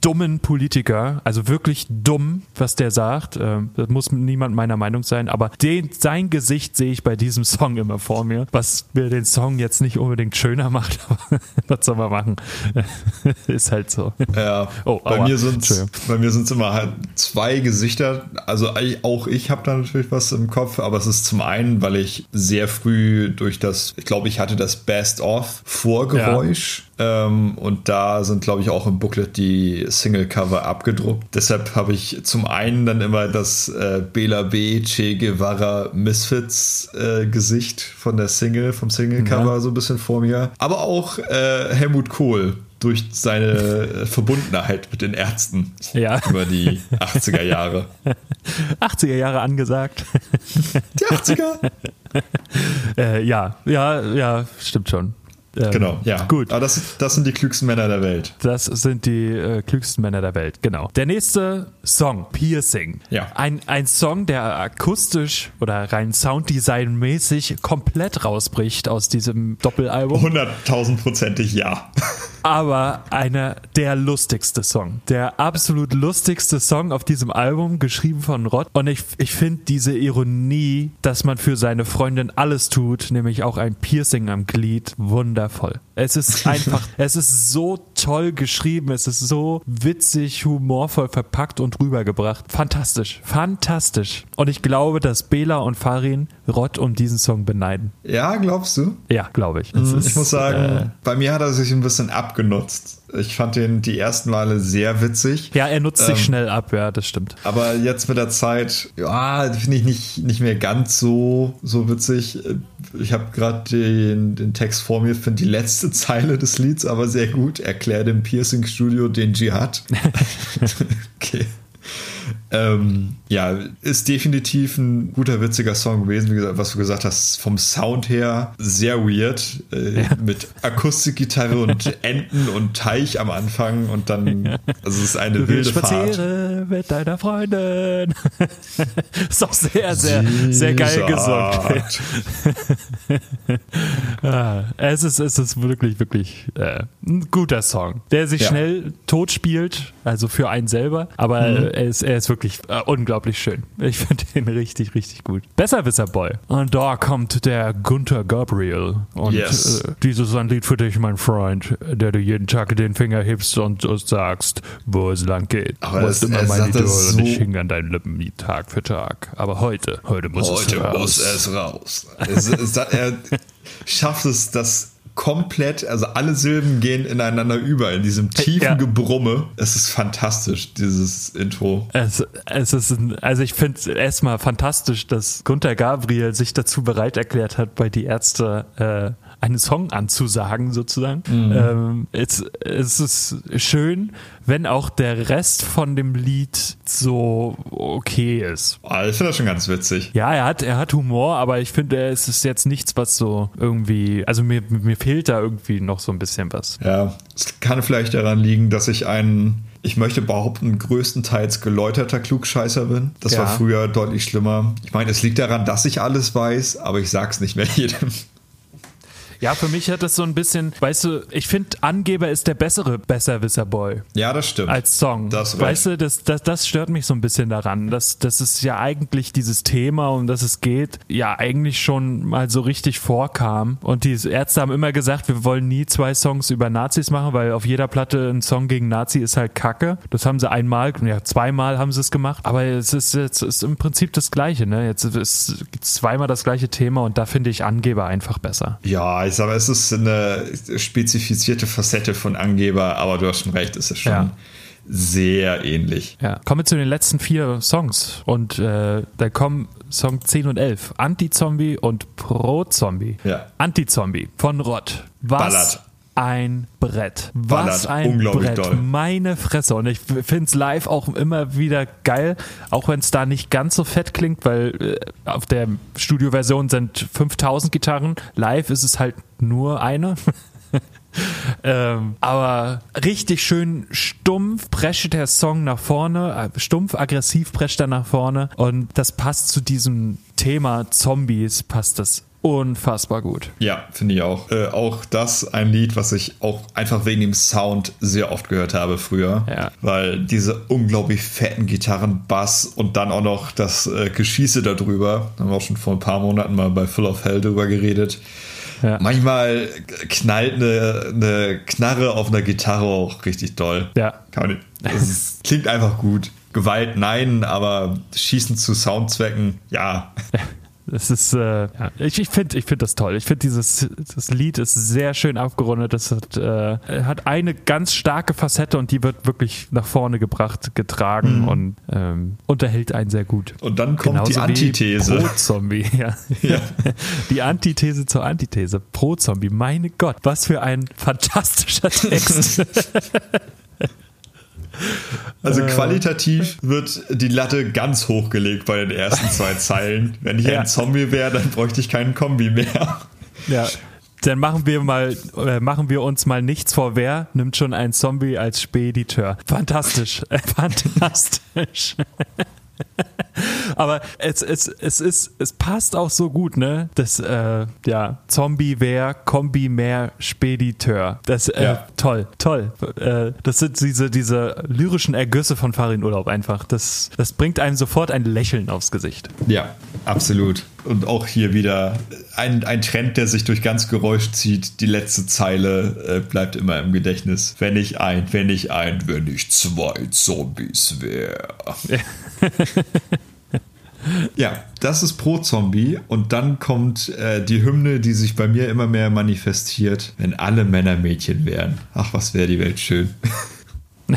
dummen Politiker, also wirklich dumm, was der sagt. Ähm, das muss niemand meiner Meinung sein, aber den, sein Gesicht sehe ich bei diesem Song immer vor mir, was mir den Song jetzt nicht unbedingt schöner macht, <laughs> aber was soll man machen? <laughs> Ist halt so. Ja, oh, bei, mir sind's, bei mir sind es immer halt zwei Gesichter. Also auch ich habe da natürlich was im Kopf, aber es ist zum einen, weil ich sehr früh durch das, ich glaube, ich hatte das Best-of-Vorgeräusch. Ja ähm, und da sind, glaube ich, auch im Booklet die Single-Cover abgedruckt. Deshalb habe ich zum einen dann immer das äh, Bela B. Che Guevara Misfits äh, Gesicht von der Single, vom Single-Cover ja. so ein bisschen vor mir. Aber auch äh, Helmut Kohl durch seine Verbundenheit mit den Ärzten ja. über die 80er Jahre. <laughs> 80er Jahre angesagt. Die 80er? <laughs> äh, ja, ja, ja, stimmt schon. Ähm, genau, ja. Gut. Aber das, das sind die klügsten Männer der Welt. Das sind die äh, klügsten Männer der Welt, genau. Der nächste Song, Piercing. Ja. Ein, ein Song, der akustisch oder rein Sounddesign-mäßig komplett rausbricht aus diesem Doppelalbum. Hunderttausendprozentig ja. Aber einer der lustigste Song. Der absolut lustigste Song auf diesem Album, geschrieben von Rott. Und ich, ich finde diese Ironie, dass man für seine Freundin alles tut, nämlich auch ein Piercing am Glied, wundervoll. Es ist <laughs> einfach, es ist so toll geschrieben, es ist so witzig, humorvoll verpackt und rübergebracht. Fantastisch, fantastisch. Und ich glaube, dass Bela und Farin Rott um diesen Song beneiden. Ja, glaubst du? Ja, glaube ich. Ich ist, muss sagen, äh, bei mir hat er sich ein bisschen abgenutzt. Ich fand den die ersten Male sehr witzig. Ja, er nutzt ähm, sich schnell ab, ja, das stimmt. Aber jetzt mit der Zeit, ja, finde ich nicht, nicht mehr ganz so, so witzig. Ich habe gerade den, den Text vor mir, finde die letzte Zeile des Lieds aber sehr gut. Erklär dem Piercing-Studio den Dschihad. <laughs> okay. Ähm, ja, ist definitiv ein guter, witziger Song gewesen. Wie gesagt, was du gesagt hast, vom Sound her sehr weird. Äh, ja. Mit Akustikgitarre und <laughs> Enten und Teich am Anfang und dann, also es ist eine du wilde Fahrt. mit deiner Freundin. <laughs> ist auch sehr, sehr, sehr geil gesungen. ah, <laughs> es, ist, es ist wirklich, wirklich äh, ein guter Song, der sich ja. schnell tot spielt, also für einen selber, aber mhm. er, ist, er ist wirklich äh, unglaublich schön. Ich finde <laughs> den richtig, richtig gut. Besserwisser Boy. Und da kommt der Gunther Gabriel. Und yes. äh, dieses ist ein Lied für dich, mein Freund, der du jeden Tag den Finger hebst und, und sagst, wo es lang geht. Aber du bist immer mein Idol so und ich hing an deinen Lippen Tag für Tag. Aber heute, heute muss heute es raus. Heute muss es raus. es, es, er <laughs> schafft es, dass komplett, also alle Silben gehen ineinander über, in diesem tiefen ja. Gebrumme. Es ist fantastisch, dieses Intro. Es, es ist, ein, also ich finde es erstmal fantastisch, dass Gunther Gabriel sich dazu bereit erklärt hat, bei die Ärzte äh, einen Song anzusagen, sozusagen. Mhm. Ähm, es, es ist schön, wenn auch der Rest von dem Lied so okay ist. Oh, ich finde das schon ganz witzig. Ja, er hat, er hat Humor, aber ich finde, es ist jetzt nichts, was so irgendwie, also mir, mir fehlt da irgendwie noch so ein bisschen was. Ja, es kann vielleicht daran liegen, dass ich einen ich möchte behaupten, größtenteils geläuterter Klugscheißer bin. Das ja. war früher deutlich schlimmer. Ich meine, es liegt daran, dass ich alles weiß, aber ich sag's nicht mehr <laughs> jedem. Ja, für mich hat das so ein bisschen, weißt du, ich finde, Angeber ist der bessere Besserwisser-Boy. Ja, das stimmt. Als Song. Das weißt du, das, das, das stört mich so ein bisschen daran. dass das ist ja eigentlich dieses Thema, um das es geht, ja eigentlich schon mal so richtig vorkam. Und die Ärzte haben immer gesagt, wir wollen nie zwei Songs über Nazis machen, weil auf jeder Platte ein Song gegen Nazi ist halt Kacke. Das haben sie einmal, ja, zweimal haben sie es gemacht. Aber es ist, es ist im Prinzip das Gleiche, ne? Jetzt ist zweimal das gleiche Thema und da finde ich Angeber einfach besser. Ja, ich sage, es ist eine spezifizierte Facette von Angeber, aber du hast schon recht, es ist schon ja. sehr ähnlich. Ja. Kommen wir zu den letzten vier Songs und äh, da kommen Song 10 und 11. Anti-Zombie und Pro-Zombie. Ja. Anti-Zombie von Rott. Was Ballert ein Brett. Was Ballert. ein Brett. Doll. Meine Fresse. Und ich finde es live auch immer wieder geil, auch wenn es da nicht ganz so fett klingt, weil äh, auf der Studioversion sind 5000 Gitarren. Live ist es halt nur eine. <laughs> ähm, aber richtig schön stumpf prescht der Song nach vorne, äh, stumpf aggressiv prescht er nach vorne und das passt zu diesem Thema Zombies, passt das unfassbar gut. Ja, finde ich auch. Äh, auch das ein Lied, was ich auch einfach wegen dem Sound sehr oft gehört habe früher. Ja. Weil diese unglaublich fetten Gitarren, Bass und dann auch noch das äh, Geschieße darüber. Da haben wir auch schon vor ein paar Monaten mal bei Full of Hell drüber geredet. Ja. Manchmal knallt eine, eine, Knarre auf einer Gitarre auch richtig doll. Ja. Kann man, das klingt einfach gut. Gewalt nein, aber Schießen zu Soundzwecken, ja. <laughs> Das ist, äh, ja, ich, ich finde ich find das toll. Ich finde dieses das Lied ist sehr schön abgerundet. Das hat, äh, hat eine ganz starke Facette und die wird wirklich nach vorne gebracht, getragen mhm. und ähm, unterhält einen sehr gut. Und dann kommt Genauso die Antithese. Pro-Zombie, <laughs> ja. ja. <laughs> Die Antithese zur Antithese. Pro-Zombie, meine Gott, was für ein fantastischer Text. <laughs> Also äh. qualitativ wird die Latte ganz hochgelegt bei den ersten zwei <laughs> Zeilen. Wenn ich ja. ein Zombie wäre, dann bräuchte ich keinen Kombi mehr. Ja. Dann machen wir mal, äh, machen wir uns mal nichts vor. Wer nimmt schon ein Zombie als Spediteur? Fantastisch, <laughs> fantastisch. <laughs> Aber es, es, es ist, es passt auch so gut, ne? Das, äh, ja, Zombie wär Kombi mehr Spediteur. Das, äh, ja. toll, toll. Äh, das sind diese, diese lyrischen Ergüsse von Farin Urlaub einfach. Das, das bringt einem sofort ein Lächeln aufs Gesicht. Ja, absolut. Und auch hier wieder ein, ein Trend, der sich durch ganz Geräusch zieht. Die letzte Zeile äh, bleibt immer im Gedächtnis. Wenn ich ein, wenn ich ein, wenn ich zwei Zombies wäre. Ja. <laughs> <laughs> Ja, das ist Pro Zombie und dann kommt äh, die Hymne, die sich bei mir immer mehr manifestiert, wenn alle Männer Mädchen wären. Ach, was wäre die Welt schön. <laughs>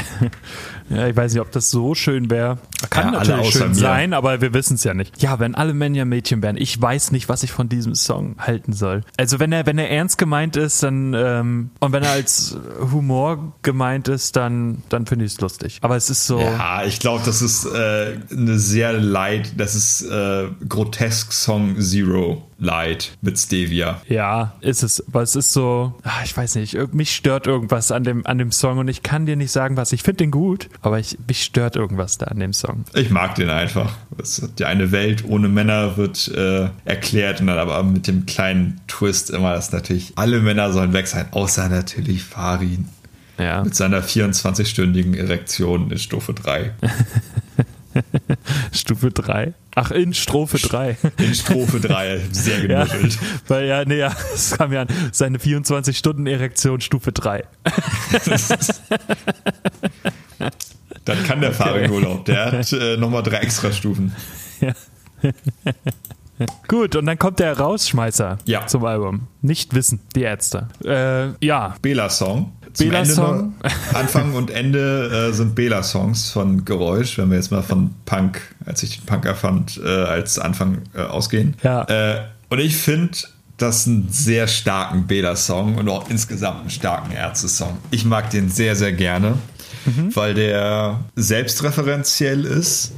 Ja, ich weiß nicht, ob das so schön wäre. Kann ja, natürlich schön sein, aber wir wissen es ja nicht. Ja, wenn alle Männer Mädchen wären, ich weiß nicht, was ich von diesem Song halten soll. Also wenn er, wenn er ernst gemeint ist, dann ähm, und wenn er als Humor gemeint ist, dann, dann finde ich es lustig. Aber es ist so. Ja, ich glaube, das ist äh, eine sehr light, das ist äh, grotesk Song Zero Light mit Stevia. Ja, ist es. Aber es ist so, ach, ich weiß nicht, mich stört irgendwas an dem, an dem Song und ich kann dir nicht sagen, was. Ich finde den gut, aber ich, mich stört irgendwas da an dem Song. Ich mag den einfach. Es, die eine Welt ohne Männer wird äh, erklärt und dann aber mit dem kleinen Twist immer, dass natürlich alle Männer sollen weg sein, außer natürlich Farin. Ja. Mit seiner 24-stündigen Erektion in Stufe 3. <laughs> <laughs> Stufe 3? Ach, in Strophe 3. In Strophe 3, sehr genuschelt. <laughs> Ja, weil ja, nee, ja, <laughs> es kam ja an, seine 24-Stunden-Erektion Stufe 3. Dann kann der okay. in Urlaub. Der hat äh, nochmal drei extra Stufen. Ja. Gut, und dann kommt der Rausschmeißer ja. zum Album. Nicht wissen, die Ärzte. Äh, ja. Bela-Song. Bela-Song. Anfang und Ende äh, sind Bela-Songs von Geräusch, wenn wir jetzt mal von Punk, als ich den Punk erfand, äh, als Anfang äh, ausgehen. Ja. Äh, und ich finde das einen sehr starken Bela-Song und auch insgesamt einen starken Ärzte-Song. Ich mag den sehr, sehr gerne mhm. weil der selbstreferenziell ist.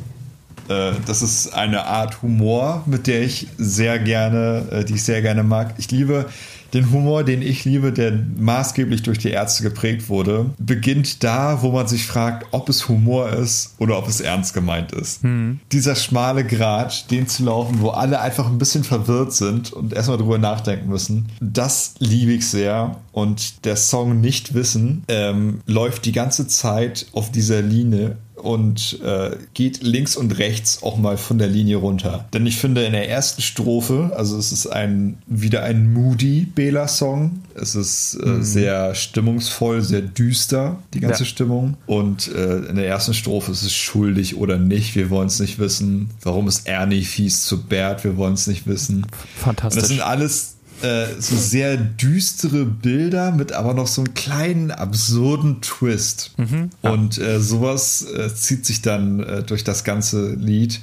Äh, das ist eine Art Humor, mit der ich sehr gerne, äh, die ich sehr gerne mag. Ich liebe den Humor, den ich liebe, der maßgeblich durch die Ärzte geprägt wurde, beginnt da, wo man sich fragt, ob es Humor ist oder ob es ernst gemeint ist. Hm. Dieser schmale Grat, den zu laufen, wo alle einfach ein bisschen verwirrt sind und erstmal drüber nachdenken müssen, das liebe ich sehr. Und der Song Nicht Wissen ähm, läuft die ganze Zeit auf dieser Linie und äh, geht links und rechts auch mal von der Linie runter. Denn ich finde in der ersten Strophe, also es ist ein wieder ein moody Bela-Song. Es ist äh, mhm. sehr stimmungsvoll, sehr düster, die ganze ja. Stimmung. Und äh, in der ersten Strophe ist es schuldig oder nicht. Wir wollen es nicht wissen. Warum ist Ernie fies zu Bert? Wir wollen es nicht wissen. Fantastisch. Und das sind alles äh, so sehr düstere Bilder mit aber noch so einem kleinen absurden Twist. Mhm, ja. Und äh, sowas äh, zieht sich dann äh, durch das ganze Lied.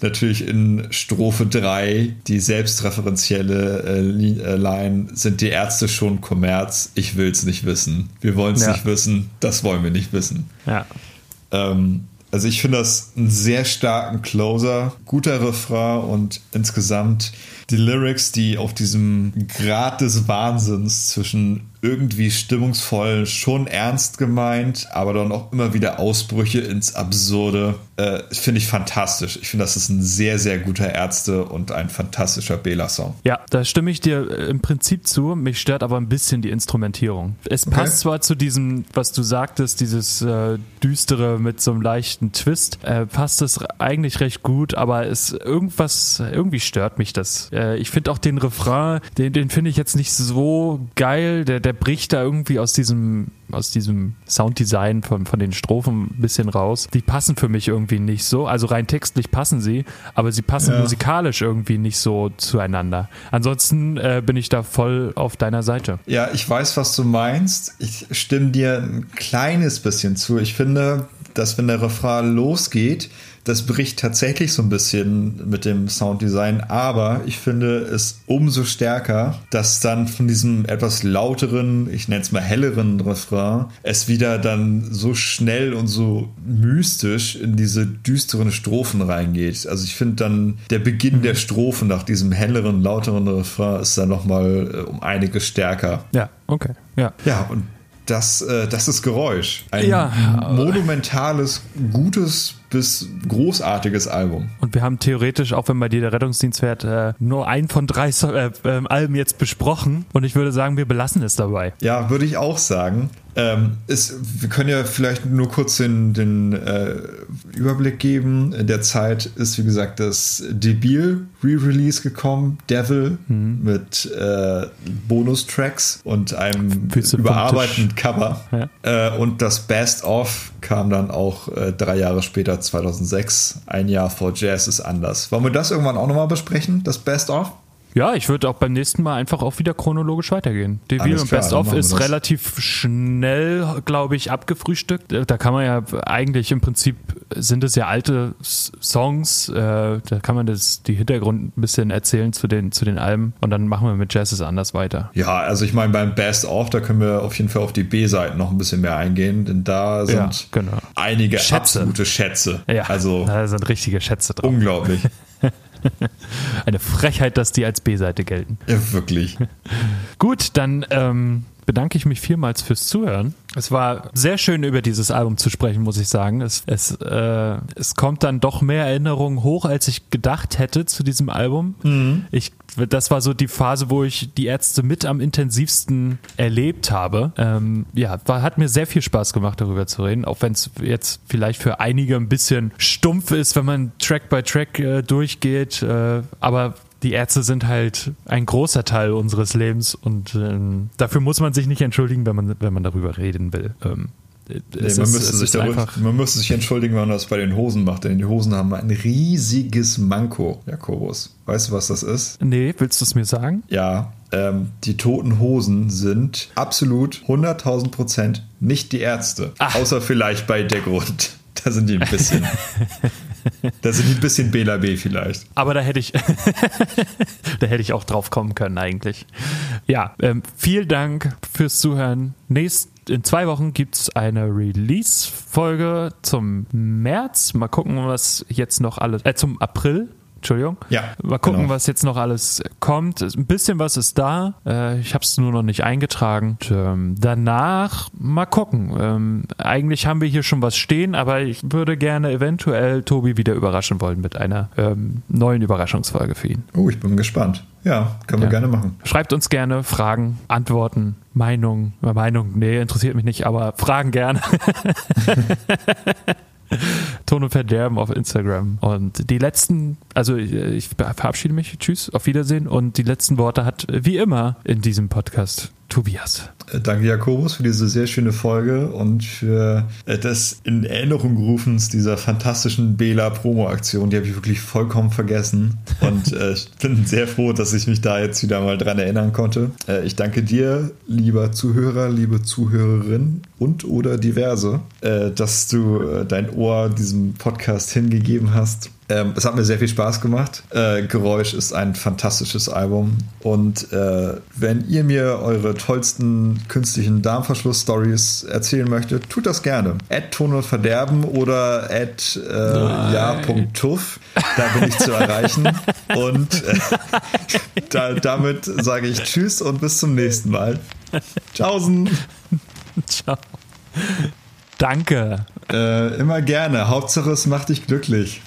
Natürlich in Strophe 3, die selbstreferenzielle äh, äh, Line, sind die Ärzte schon Kommerz, ich will es nicht wissen. Wir wollen es ja. nicht wissen, das wollen wir nicht wissen. Ja. Ähm, also ich finde das einen sehr starken Closer, guter Refrain und insgesamt die Lyrics, die auf diesem Grad des Wahnsinns zwischen irgendwie stimmungsvoll, schon ernst gemeint, aber dann auch immer wieder Ausbrüche ins Absurde. Äh, finde ich fantastisch. Ich finde, das ist ein sehr, sehr guter Ärzte und ein fantastischer Bela-Song. Ja, da stimme ich dir äh, im Prinzip zu. Mich stört aber ein bisschen die Instrumentierung. Es okay. passt zwar zu diesem, was du sagtest, dieses äh, Düstere mit so einem leichten Twist, äh, passt es eigentlich recht gut, aber es irgendwas, irgendwie stört mich das. Äh, ich finde auch den Refrain, den, den finde ich jetzt nicht so geil. Der, der bricht da irgendwie aus diesem, aus diesem Sounddesign von, von den Strophen ein bisschen raus. Die passen für mich irgendwie nicht so. Also rein textlich passen sie, aber sie passen ja. musikalisch irgendwie nicht so zueinander. Ansonsten äh, bin ich da voll auf deiner Seite. Ja, ich weiß, was du meinst. Ich stimme dir ein kleines bisschen zu. Ich finde, dass wenn der Refrain losgeht, das bricht tatsächlich so ein bisschen mit dem Sounddesign, aber ich finde es umso stärker, dass dann von diesem etwas lauteren, ich nenne es mal helleren Refrain, es wieder dann so schnell und so mystisch in diese düsteren Strophen reingeht. Also ich finde dann der Beginn der Strophen nach diesem helleren, lauteren Refrain ist dann nochmal äh, um einiges stärker. Ja, okay. Ja, ja und das, äh, das ist Geräusch. Ein ja. monumentales, gutes bis großartiges Album. Und wir haben theoretisch, auch wenn bei dir der Rettungsdienst fährt, äh, nur ein von drei so äh, äh, Alben jetzt besprochen. Und ich würde sagen, wir belassen es dabei. Ja, würde ich auch sagen. Ähm, ist, wir können ja vielleicht nur kurz den, den äh, Überblick geben. In der Zeit ist, wie gesagt, das Debil Re-Release gekommen, Devil, mhm. mit äh, Bonustracks und einem überarbeiteten Cover. Ja. Äh, und das Best of kam dann auch äh, drei Jahre später, 2006, ein Jahr vor Jazz ist anders. Wollen wir das irgendwann auch nochmal besprechen, das Best of? Ja, ich würde auch beim nächsten Mal einfach auch wieder chronologisch weitergehen. Devil und Best of ist relativ schnell, glaube ich, abgefrühstückt. Äh, da kann man ja eigentlich im Prinzip sind es ja alte Songs. Äh, da kann man das, die Hintergrund ein bisschen erzählen zu den, zu den Alben und dann machen wir mit Jazz ist anders weiter. Ja, also ich meine, beim Best of, da können wir auf jeden Fall auf die B-Seiten noch ein bisschen mehr eingehen, denn da sind ja, genau. einige Schätze. absolute Schätze. Ja, also, da sind richtige Schätze drauf. Unglaublich. <laughs> Eine Frechheit, dass die als B-Seite gelten. Ja, wirklich. Gut, dann ähm, bedanke ich mich vielmals fürs Zuhören. Es war sehr schön, über dieses Album zu sprechen, muss ich sagen. Es, es, äh, es kommt dann doch mehr Erinnerungen hoch, als ich gedacht hätte zu diesem Album. Mhm. Ich, das war so die Phase, wo ich die Ärzte mit am intensivsten erlebt habe. Ähm, ja, war, hat mir sehr viel Spaß gemacht, darüber zu reden, auch wenn es jetzt vielleicht für einige ein bisschen stumpf ist, wenn man Track by Track äh, durchgeht. Äh, aber die Ärzte sind halt ein großer Teil unseres Lebens und ähm, dafür muss man sich nicht entschuldigen, wenn man, wenn man darüber reden will. Ähm, nee, man, ist, müsste sich darüber, man müsste sich entschuldigen, wenn man das bei den Hosen macht, denn die Hosen haben ein riesiges Manko, Jakobus. Weißt du, was das ist? Nee, willst du es mir sagen? Ja, ähm, die toten Hosen sind absolut 100.000 Prozent nicht die Ärzte. Ach. Außer vielleicht bei der Grund. Da sind die ein bisschen. <laughs> da sind die ein bisschen Bela B vielleicht. Aber da hätte ich, <laughs> da hätte ich auch drauf kommen können eigentlich. Ja, ähm, vielen Dank fürs Zuhören. Nächst, in zwei Wochen gibt es eine Release-Folge zum März. Mal gucken, was jetzt noch alles, äh, zum April Entschuldigung. Ja. Mal gucken, genau. was jetzt noch alles kommt. Ein bisschen was ist da. Äh, ich habe es nur noch nicht eingetragen. Und, ähm, danach mal gucken. Ähm, eigentlich haben wir hier schon was stehen, aber ich würde gerne eventuell Tobi wieder überraschen wollen mit einer ähm, neuen Überraschungsfolge für ihn. Oh, ich bin gespannt. Ja, können wir ja. gerne machen. Schreibt uns gerne Fragen, Antworten, Meinungen. Meinung, nee, interessiert mich nicht, aber Fragen gerne. <laughs> <laughs> <laughs> Ton und Verderben auf Instagram. Und die letzten, also ich verabschiede mich. Tschüss, auf Wiedersehen. Und die letzten Worte hat wie immer in diesem Podcast Tobias. Äh, danke, Jakobus, für diese sehr schöne Folge und für äh, das in Erinnerung rufens dieser fantastischen Bela-Promo-Aktion. Die habe ich wirklich vollkommen vergessen. <laughs> Und äh, ich bin sehr froh, dass ich mich da jetzt wieder mal dran erinnern konnte. Äh, ich danke dir, lieber Zuhörer, liebe Zuhörerin und oder diverse, äh, dass du äh, dein Ohr diesem Podcast hingegeben hast. Ähm, es hat mir sehr viel Spaß gemacht. Äh, Geräusch ist ein fantastisches Album. Und äh, wenn ihr mir eure tollsten künstlichen Darmverschluss-Stories erzählen möchtet, tut das gerne. At Ton und Verderben oder at äh, ja.tuff. Da bin ich zu erreichen. und äh, da, damit sage ich Tschüss und bis zum nächsten Mal. Tschaußen. Ciao. Danke. Äh, immer gerne. Hauptsache es macht dich glücklich.